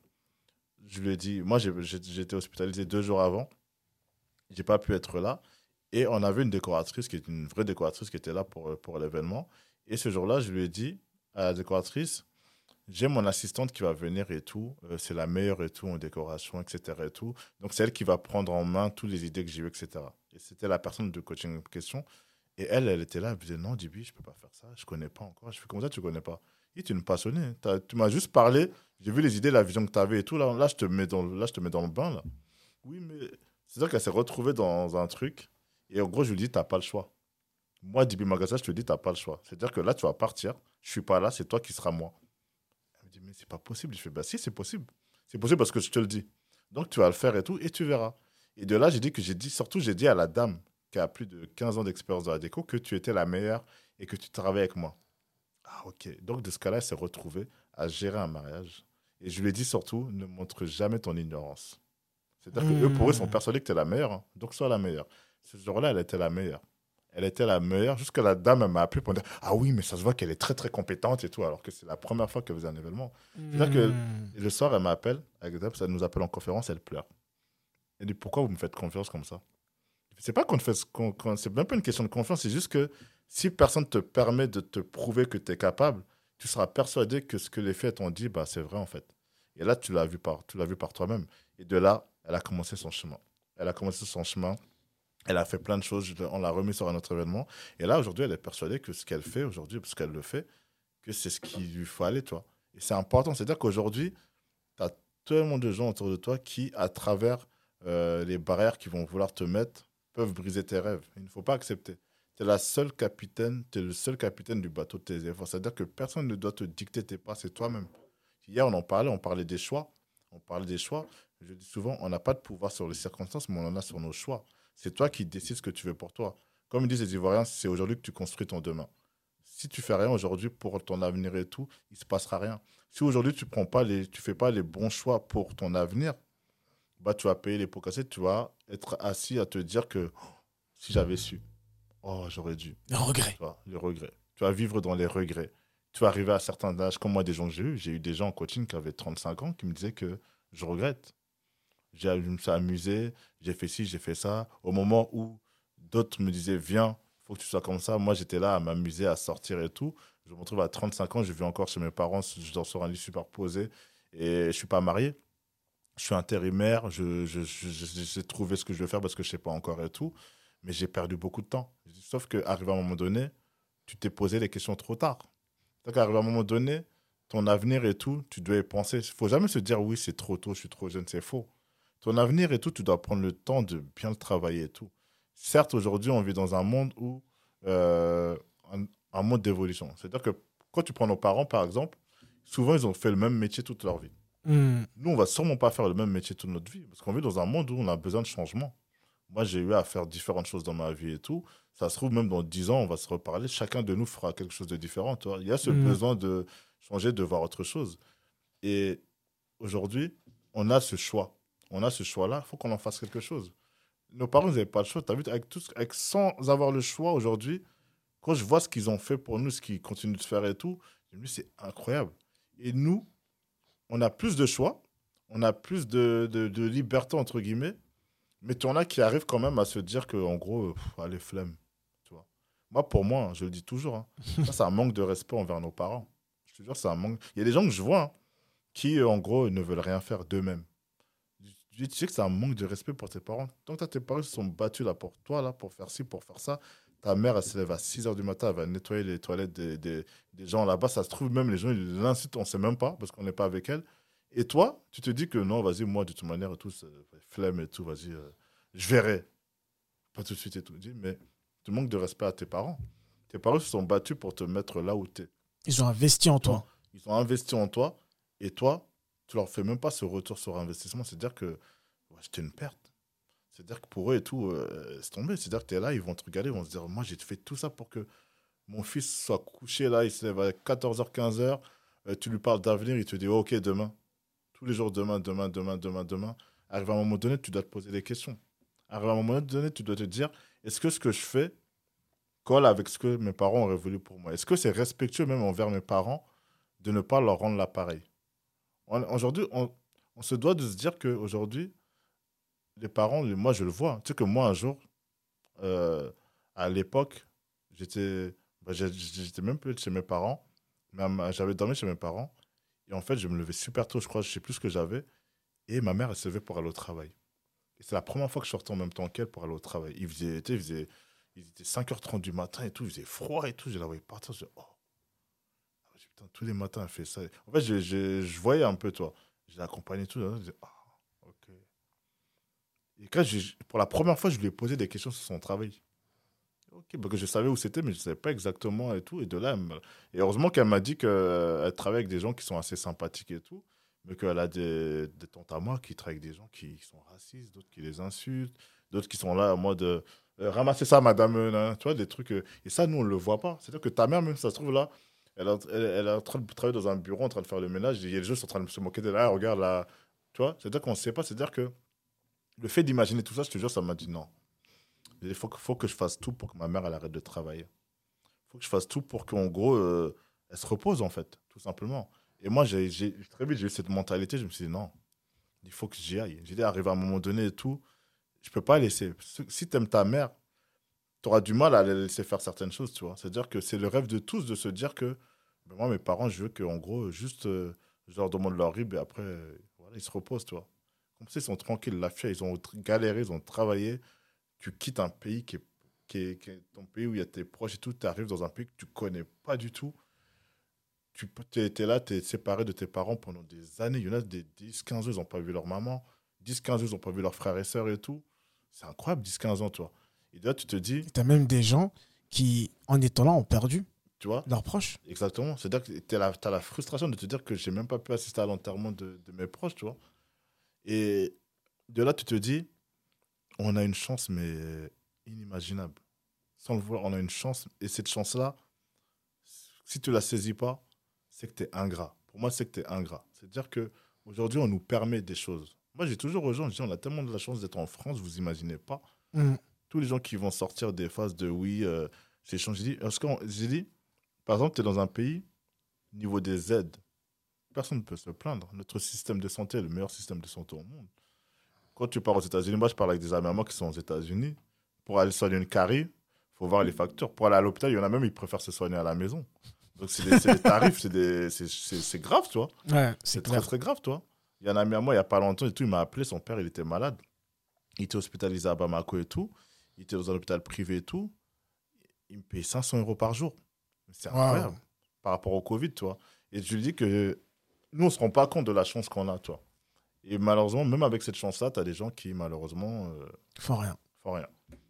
je lui ai dit, moi, j'étais hospitalisé deux jours avant. J'ai pas pu être là. Et on avait une décoratrice, qui est une vraie décoratrice, qui était là pour, pour l'événement. Et ce jour-là, je lui ai dit à la décoratrice, j'ai mon assistante qui va venir et tout. Euh, c'est la meilleure et tout en décoration, etc. Donc, c'est elle qui va prendre en main toutes les idées que j'ai eues, etc. Et c'était la personne de coaching en question. Et elle, elle était là, elle me disait Non, Dibi, je peux pas faire ça, je connais pas encore. Je fais Comment ça, tu connais pas? Et tu es une passionnée. Tu m'as juste parlé, j'ai vu les idées, la vision que tu avais et tout. Là, là, je te mets dans, là, je te mets dans le bain. Oui, mais c'est-à-dire qu'elle s'est retrouvée dans un truc. Et en gros, je lui dis T'as pas le choix. Moi, Dibi Magassa, je te dis T'as pas le choix. C'est-à-dire que là, tu vas partir, je suis pas là, c'est toi qui seras moi. Dit Mais c'est pas possible. Je fais Bah, si, c'est possible. C'est possible parce que je te le dis. Donc, tu vas le faire et tout, et tu verras. Et de là, j'ai dit que j'ai dit, surtout, j'ai dit à la dame qui a plus de 15 ans d'expérience dans la déco que tu étais la meilleure et que tu travaillais avec moi. Ah, ok. Donc, de ce cas-là, elle s'est retrouvée à gérer un mariage. Et je lui ai dit surtout, ne montre jamais ton ignorance. C'est-à-dire que eux, pour eux, ils sont persuadés que tu es la meilleure. hein. Donc, sois la meilleure. Ce jour-là, elle était la meilleure. Elle était la meilleure. Jusqu'à la dame, m'a appelé pour dire Ah oui, mais ça se voit qu'elle est très, très compétente et tout, alors que c'est la première fois qu'elle faisait un événement. C'est-à-dire que Hmm. le soir, elle m'appelle, elle nous appelle en conférence, elle pleure. Elle dit Pourquoi vous me faites confiance comme ça? C'est pas qu'on fait. c'est même pas une question de confiance, c'est juste que si personne te permet de te prouver que tu es capable, tu seras persuadé que ce que les faits t'ont dit, bah, c'est vrai en fait. Et là, tu l'as vu par, tu l'as vu par toi-même. Et de là, elle a commencé son chemin. Elle a commencé son chemin. Elle a fait plein de choses. On l'a remis sur un autre événement. Et là, aujourd'hui, elle est persuadée que ce qu'elle fait aujourd'hui, parce qu'elle le fait, que c'est ce qu'il lui faut aller, toi. Et c'est important. C'est-à-dire qu'aujourd'hui, tu as tellement de gens autour de toi qui, à travers euh, les barrières qu'ils vont vouloir te mettre, peuvent briser tes rêves. Il ne faut pas accepter. Tu es la seule capitaine, tu es le seul capitaine du bateau de tes efforts. C'est-à-dire que personne ne doit te dicter tes pas, c'est toi-même. Hier, on en parlait, on parlait des choix. On parlait des choix. Je dis souvent, on n'a pas de pouvoir sur les circonstances, mais on en a sur nos choix. C'est toi qui décides ce que tu veux pour toi. Comme disent les Ivoiriens, c'est aujourd'hui que tu construis ton demain. Si tu fais rien aujourd'hui pour ton avenir et tout, il se passera rien. Si aujourd'hui tu prends pas les, tu fais pas les bons choix pour ton avenir, bah tu vas payer les pots cassés. Tu vas être assis à te dire que oh, si j'avais su, oh j'aurais dû. Le regret. Tu vois, les regrets. Tu vas vivre dans les regrets. Tu vas arriver à certains âges, comme moi, des gens que j'ai eu. J'ai eu des gens en coaching qui avaient 35 ans qui me disaient que je regrette. Je me suis amusé, j'ai fait ci, j'ai fait ça. Au moment où d'autres me disaient, viens, faut que tu sois comme ça. Moi, j'étais là à m'amuser, à sortir et tout. Je me retrouve à 35 ans, je vis encore chez mes parents, je dors sur un lit superposé et je suis pas marié. Je suis intérimaire, je, je, je- je- j'ai trouvé ce que je veux faire parce que je sais pas encore et tout, mais j'ai perdu beaucoup de temps. Sauf qu'arrivé à un moment donné, tu t'es posé les questions trop tard. Donc, arrivé à un moment donné, ton avenir et tout, tu dois y penser. Il faut jamais se dire oui, c'est trop tôt, je suis trop jeune, c'est faux. Ton avenir et tout, tu dois prendre le temps de bien le travailler et tout. Certes, aujourd'hui, on vit dans un monde où euh, un, un monde d'évolution. C'est-à-dire que quand tu prends nos parents, par exemple, souvent ils ont fait le même métier toute leur vie. Hmm. Nous, on va sûrement pas faire le même métier toute notre vie parce qu'on vit dans un monde où on a besoin de changement. Moi, j'ai eu à faire différentes choses dans ma vie et tout. Ça se trouve, même dans 10 ans, on va se reparler. Chacun de nous fera quelque chose de différent. tu vois. Il y a ce Mhm. besoin de changer, de voir autre chose. Et aujourd'hui, on a ce choix. On a ce choix-là. Il faut qu'on en fasse quelque chose. Nos parents, ils n'avaient pas le choix. Vu, avec tout, avec, sans avoir le choix aujourd'hui, quand je vois ce qu'ils ont fait pour nous, ce qu'ils continuent de faire et tout, c'est incroyable. Et nous, on a plus de choix, on a plus de, liberté, entre guillemets, mais tu en as qui arrivent quand même à se dire que, en gros, euh, pff, allez, flemme. Tu. Moi, pour moi, je le dis toujours, hein, ça, manque de respect envers nos parents. Je te jure, c'est un manque. Il y a des gens que je vois hein, qui, en gros, ne veulent rien faire d'eux-mêmes. Tu sais que c'est un manque de respect pour tes parents. Donc, tes parents se sont battus là pour toi, là, pour faire ci, pour faire ça. Ta mère, elle se lève à 6 h du matin, elle va nettoyer les toilettes des, des, des gens là-bas. Ça se trouve, même les gens, ils l'incitent, on ne sait même pas, parce qu'on n'est pas avec elle. Et toi, tu te dis que non, vas-y, moi, de toute manière, tout, flemme et tout, vas-y, euh, je verrai. Pas tout de suite et tout. Mais tu manques de respect à tes parents. Tes parents se sont battus pour te mettre là où tu es. Ils ont investi en toi. Ils ont investi en toi. Et toi, tu leur fais même pas ce retour sur investissement. C'est-à-dire que c'était une perte. C'est-à-dire que pour eux et tout, euh, c'est tombé. C'est-à-dire que tu es là, ils vont te regarder, ils vont se dire Moi, j'ai fait tout ça pour que mon fils soit couché là, il se lève à 14h, 15h. Euh, tu lui parles d'avenir, il te dit Ok, demain. Tous les jours, demain, demain, demain, demain, demain. Arrive à un moment donné, tu dois te poser des questions. Arrive à un moment donné, tu dois te dire Est-ce que ce que je fais colle avec ce que mes parents auraient voulu pour moi? Est-ce que c'est respectueux même envers mes parents de ne pas leur rendre l'appareil? Aujourd'hui, on, se doit de se dire qu'aujourd'hui, les parents, moi je le vois. Tu sais que moi un jour, euh, à l'époque, j'étais bah, j'étais même plus chez mes parents, j'avais dormi chez mes parents. Et en fait, je me levais super tôt, je crois, je sais plus ce que j'avais. Et ma mère, elle se levait pour aller au travail. Et c'est la première fois que je sortais en même temps qu'elle pour aller au travail. Il faisait, il faisait, il était 5h30 du matin et tout, il faisait froid et tout. Je la voyais partir, je disais, oh. Ah, tous les matins, elle fait ça. En fait, je, je, je voyais un peu, toi. Je l'accompagnais tout. Je disais, oh. Et quand pour la première fois, je lui ai posé des questions sur son travail. Ok, parce que je savais où c'était, mais je ne savais pas exactement et tout. Et de là, et heureusement qu'elle m'a dit qu'elle travaille avec des gens qui sont assez sympathiques et tout, mais qu'elle a des, des tantes à moi qui travaillent avec des gens qui, sont racistes, d'autres qui les insultent, d'autres qui sont là en mode euh, ramasser ça, madame, hein, tu vois, des trucs. Euh, et ça, nous, on ne le voit pas. C'est-à-dire que ta mère, même, ça se trouve là, elle, est en train de travailler dans un bureau, en train de faire le ménage, et il a des gens sont en train de se moquer de là, regarde là, tu vois. C'est-à-dire qu'on ne sait pas, c'est-à-dire que le fait d'imaginer tout ça, je te jure, ça m'a dit non. Il faut, que je fasse tout pour que ma mère elle arrête de travailler. Il faut que je fasse tout pour qu'en gros, euh, elle se repose, en fait, tout simplement. Et moi, très vite, j'ai eu cette mentalité. Je me suis dit non, il faut que j'y aille. J'ai dit, arrive à un moment donné et tout, je peux pas laisser. Si tu aimes ta mère, tu auras du mal à la laisser faire certaines choses, tu vois. C'est-à-dire que c'est le rêve de tous de se dire que ben moi, mes parents, je veux qu'en gros, juste, euh, je leur demande leur rib et après, voilà, ils se reposent, tu vois ils sont tranquilles, la fille, ils ont galéré, ils ont travaillé. Tu quittes un pays qui est, ton pays où il y a tes proches et tout, tu arrives dans un pays que tu connais pas du tout. Tu es, là, tu es séparé de tes parents pendant des années. Il y en a des 10, 15 ans, ils n'ont pas vu leur maman. 10, 15 ans, ils n'ont pas vu leurs frères et sœurs et tout. C'est incroyable, 10, 15 ans, toi. Et là, tu te dis. Tu as même des gens qui, en étant là, ont perdu tu vois leurs proches. Exactement. C'est-à-dire que tu as, la frustration de te dire que j'ai même pas pu assister à l'enterrement de, de, mes proches, tu vois. Et de là, tu te dis, on a une chance, mais inimaginable. Sans le voir, on a une chance. Et cette chance-là, si tu ne la saisis pas, c'est que tu es ingrat. Pour moi, c'est que tu es ingrat. C'est-à-dire qu'aujourd'hui, on nous permet des choses. Moi, j'ai toujours aux gens, je dis, on a tellement de la chance d'être en France, vous imaginez pas. Mm. Tous les gens qui vont sortir des phases de oui, euh, j'ai changé. J'ai dit, par exemple, tu es dans un pays, niveau des aides, personne ne peut se plaindre. Notre système de santé est le meilleur système de santé au monde. Quand tu pars aux États-Unis, moi je parle avec des amis à moi qui sont aux États-Unis. Pour aller soigner une carie, il faut voir les factures. Pour aller à l'hôpital, il y en a même, ils préfèrent se soigner à la maison. Donc c'est des, tarifs, c'est grave, tu vois. Ouais, c'est très, très grave, toi. Il y en a un ami à moi, il n'y a pas longtemps, et tout, il m'a appelé, son père, il était malade. Il était hospitalisé à Bamako et tout. Il était dans un hôpital privé et tout. Il me paye 500 euros par jour. C'est incroyable. Par rapport au Covid, tu vois. Et je lui dis que nous, on ne se rend pas compte de la chance qu'on a, toi. Et malheureusement, même avec cette chance-là, tu as des gens qui, malheureusement. Euh, font rien. Font rien.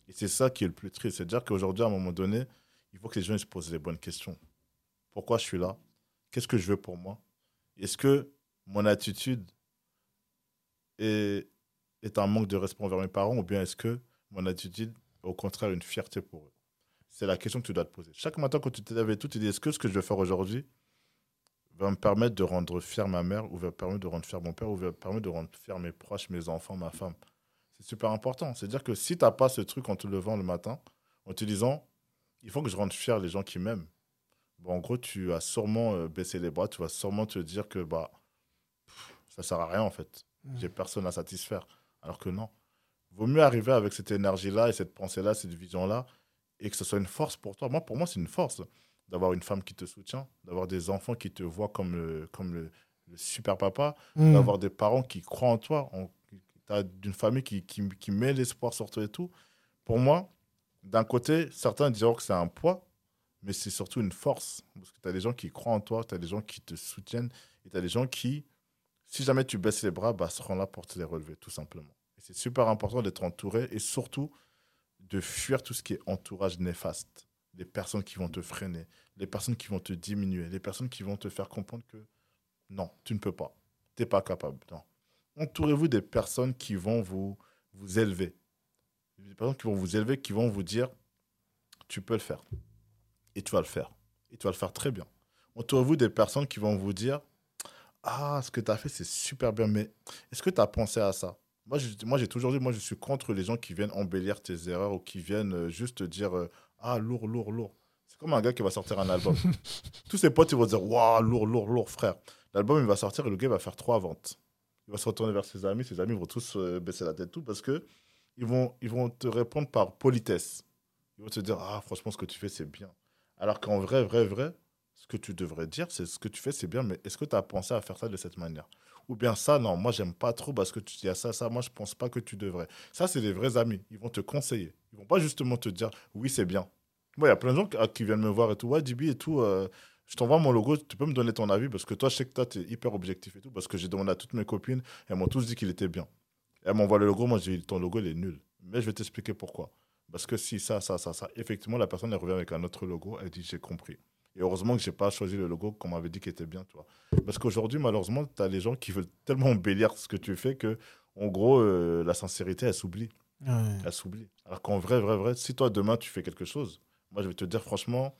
Et c'est ça qui est le plus triste. C'est-à-dire qu'aujourd'hui, à un moment donné, il faut que les gens se posent les bonnes questions. Pourquoi je suis là? Qu'est-ce que je veux pour moi? Est-ce que mon attitude est, est un manque de respect envers mes parents ou bien est-ce que mon attitude au contraire une fierté pour eux C'est la question que tu dois te poser. Chaque matin, quand tu te lèves et tout, tu te dis est-ce que ce que je vais faire aujourd'hui, va me permettre de rendre fier ma mère, ou va me permettre de rendre fier mon père, ou va me permettre de rendre fier mes proches, mes enfants, ma femme? C'est super important. C'est-à-dire que si tu n'as pas ce truc en te levant le matin, en te disant, il faut que je rende fier les gens qui m'aiment, bon, en gros, tu vas sûrement euh, baisser les bras, tu vas sûrement te dire que bah, ça ne sert à rien en fait. Mmh. J'ai personne à satisfaire. Alors que non. Vaut mieux arriver avec cette énergie-là et cette pensée-là, cette vision-là, et que ce soit une force pour toi. Moi, pour moi, c'est une force d'avoir une femme qui te soutient, d'avoir des enfants qui te voient comme le, comme le, super papa, Mm. d'avoir des parents qui croient en toi, tu as d'une famille qui, qui, qui met l'espoir sur toi et tout. Pour moi, d'un côté, certains diront que c'est un poids, mais c'est surtout une force. Parce que tu as des gens qui croient en toi, tu as des gens qui te soutiennent, et tu as des gens qui, si jamais tu baisses les bras, bah, seront là pour te les relever, tout simplement. C'est super important d'être entouré et surtout de fuir tout ce qui est entourage néfaste. Les personnes qui vont te freiner, les personnes qui vont te diminuer, les personnes qui vont te faire comprendre que non, tu ne peux pas, tu n'es pas capable. Non. Entourez-vous des personnes qui vont vous, vous élever. Des personnes qui vont vous élever, qui vont vous dire tu peux le faire. Et tu vas le faire. Et tu vas le faire très bien. Entourez-vous des personnes qui vont vous dire Ah, ce que tu as fait, c'est super bien, mais est-ce que tu as pensé à ça? Moi, je- moi, j'ai toujours dit moi, je suis contre les gens qui viennent embellir tes erreurs ou qui viennent euh, juste te dire euh, Ah, lourd, lourd, lourd. C'est comme un gars qui va sortir un album. [LAUGHS] Tous ses potes, ils vont dire Waouh, lourd, lourd, lourd, frère. L'album, il va sortir et le gars va faire trois ventes. Il va se retourner vers ses amis. Ses amis vont tous euh, baisser la tête, tout, parce que ils vont, ils vont te répondre par politesse. Ils vont te dire Ah, franchement, ce que tu fais, c'est bien. Alors qu'en vrai, vrai, vrai, ce que tu devrais dire, c'est ce que tu fais, c'est bien, mais est-ce que tu as pensé à faire ça de cette manière? Ou bien ça, non, moi, j'aime pas trop parce que tu dis à ça, ça, moi, je pense pas que tu devrais. Ça, c'est des vrais amis. Ils vont te conseiller. Ils vont pas justement te dire Oui, c'est bien. Moi, il y a plein de gens qui- qui viennent me voir et tout. Ouais, Dibi et tout. euh, je t'envoie mon logo, tu peux me donner ton avis parce que toi, je sais que toi, tu es hyper objectif et tout. Parce que j'ai demandé à toutes mes copines, elles m'ont tous dit qu'il était bien. Elles m'envoient le logo, moi, j'ai dit ton logo, il est nul. Mais je vais t'expliquer pourquoi. Parce que si ça, ça, ça, ça, effectivement, la personne, elle revient avec un autre logo, elle dit j'ai compris. Et heureusement que j'ai pas choisi le logo qu'on m'avait dit qu'il était bien, tu vois. Parce qu'aujourd'hui, malheureusement, tu as les gens qui veulent tellement embellir ce que tu fais que, en gros, euh, la sincérité, elle s'oublie. Ouais. Elle s'oublie. Alors qu'en vrai, vrai, vrai, si toi, demain, tu fais quelque chose, moi, je vais te dire, franchement,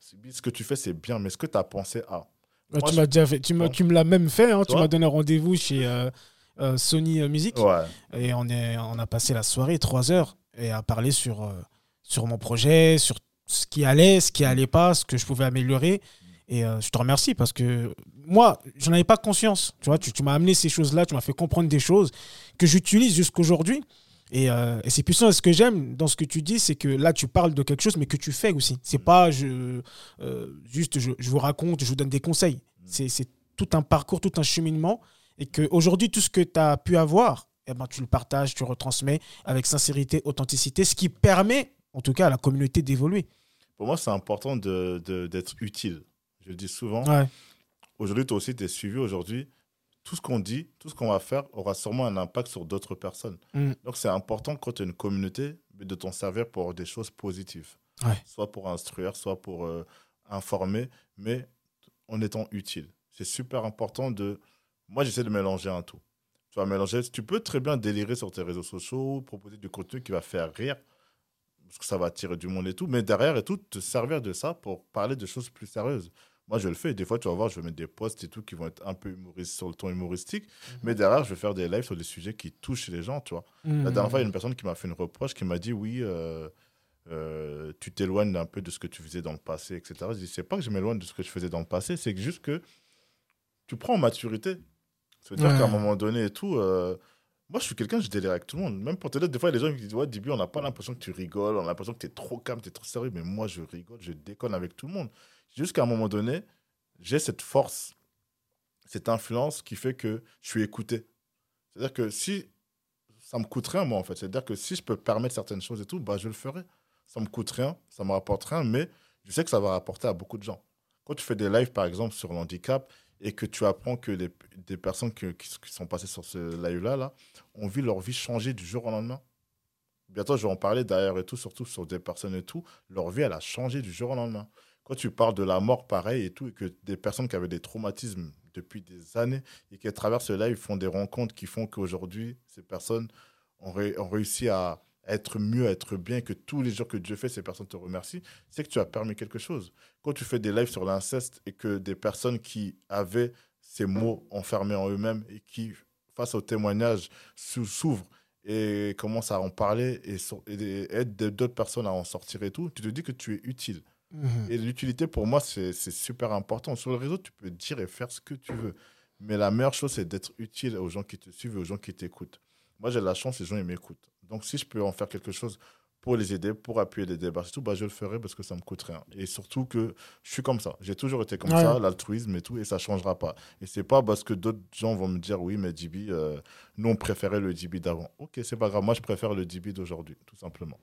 ce que tu fais, c'est bien, mais est-ce que tu as pensé à Moi, tu m'as déjà fait, tu, m'as- tu me l'as même fait, hein, tu Toi m'as donné rendez-vous chez euh, euh, Sony Music Ouais. et on, est, on a passé la soirée, trois heures, et à parler sur, euh, sur mon projet, sur ce qui allait, ce qui allait pas, ce que je pouvais améliorer. Et euh, je te remercie parce que moi, je n'en avais pas conscience. Tu vois, tu, tu m'as amené ces choses-là, tu m'as fait comprendre des choses que j'utilise jusqu'aujourd'hui. Et, euh, et c'est puissant. Et ce que j'aime dans ce que tu dis, c'est que là, tu parles de quelque chose, mais que tu fais aussi. C'est pas je, euh, juste je, je vous raconte, je vous donne des conseils. C'est c'est tout un parcours, tout un cheminement. Et qu'aujourd'hui, tout ce que tu as pu avoir, eh ben, tu le partages, tu retransmets avec sincérité, authenticité, ce qui permet, en tout cas, à la communauté d'évoluer. Pour moi, c'est important de- de- d'être utile. Je le dis souvent. Ouais. Aujourd'hui, toi aussi, tu es suivi. Aujourd'hui, tout ce qu'on dit, tout ce qu'on va faire aura sûrement un impact sur d'autres personnes. Mm. Donc, c'est important quand tu as une communauté de t'en servir pour des choses positives. Ouais. Soit pour instruire, soit pour euh, informer, mais en étant utile. C'est super important de. Moi, j'essaie de mélanger un tout. Tu vas mélanger. Tu peux très bien délirer sur tes réseaux sociaux, proposer du contenu qui va faire rire, parce que ça va attirer du monde et tout, mais derrière et tout, te servir de ça pour parler de choses plus sérieuses. Moi, je le fais. Des fois, tu vas voir, je vais mettre des posts et tout qui vont être un peu humoristes sur le ton humoristique. Mais derrière, je vais faire des lives sur des sujets qui touchent les gens, tu vois. La dernière fois, il y a une personne qui m'a fait une reproche, qui m'a dit Oui, euh, euh, tu t'éloignes un peu de ce que tu faisais dans le passé, etc. Je dis C'est pas que je m'éloigne de ce que je faisais dans le passé, c'est juste que tu prends en maturité. Ça veut dire qu'à un moment donné et tout. euh, moi, je suis quelqu'un, je délire avec tout le monde. Même pour te dire, des fois, des gens qui disent Ouais, Dibu, on n'a pas l'impression que tu rigoles, on a l'impression que tu es trop calme, tu es trop sérieux. Mais moi, je rigole, je déconne avec tout le monde. Jusqu'à un moment donné, j'ai cette force, cette influence qui fait que je suis écouté. C'est-à-dire que si ça me coûte rien, moi, en fait, c'est-à-dire que si je peux permettre certaines choses et tout, bah, je le ferai. Ça me coûte rien, ça me rapporte rien, mais je sais que ça va rapporter à beaucoup de gens. Quand tu fais des lives, par exemple, sur l'handicap, et que tu apprends que des personnes qui, sont passées sur ce live-là là, ont vu leur vie changer du jour au lendemain. Bientôt, je vais en parler d'ailleurs et tout, surtout sur des personnes et tout. Leur vie, elle a changé du jour au lendemain. Quand tu parles de la mort, pareil et tout, et que des personnes qui avaient des traumatismes depuis des années et qui, à travers ce live, font des rencontres qui font qu'aujourd'hui, ces personnes ont réussi à être mieux, être bien, que tous les jours que Dieu fait, ces personnes te remercient, c'est que tu as permis quelque chose. Quand tu fais des lives sur l'inceste et que des personnes qui avaient ces mots enfermés en eux-mêmes et qui, face au témoignage, s'ou- s'ouvrent et commencent à en parler et, so- et aident d'autres personnes à en sortir et tout, tu te dis que tu es utile. Mhm. Et l'utilité, pour moi, c'est super important. Sur le réseau, tu peux dire et faire ce que tu veux. Mais la meilleure chose, c'est d'être utile aux gens qui te suivent et aux gens qui t'écoutent. Moi, j'ai la chance, les gens, ils m'écoutent. Donc, si je peux en faire quelque chose pour les aider, pour appuyer les débats, tout, bah, je le ferai parce que ça me coûte rien. Et surtout que je suis comme ça. J'ai toujours été comme ça, l'altruisme et tout, et ça ne changera pas. Et c'est pas parce que d'autres gens vont me dire, oui, mais Dibi, euh, nous, on préférait le Dibi d'avant. Ok, c'est pas grave. Moi, je préfère le Dibi d'aujourd'hui, tout simplement.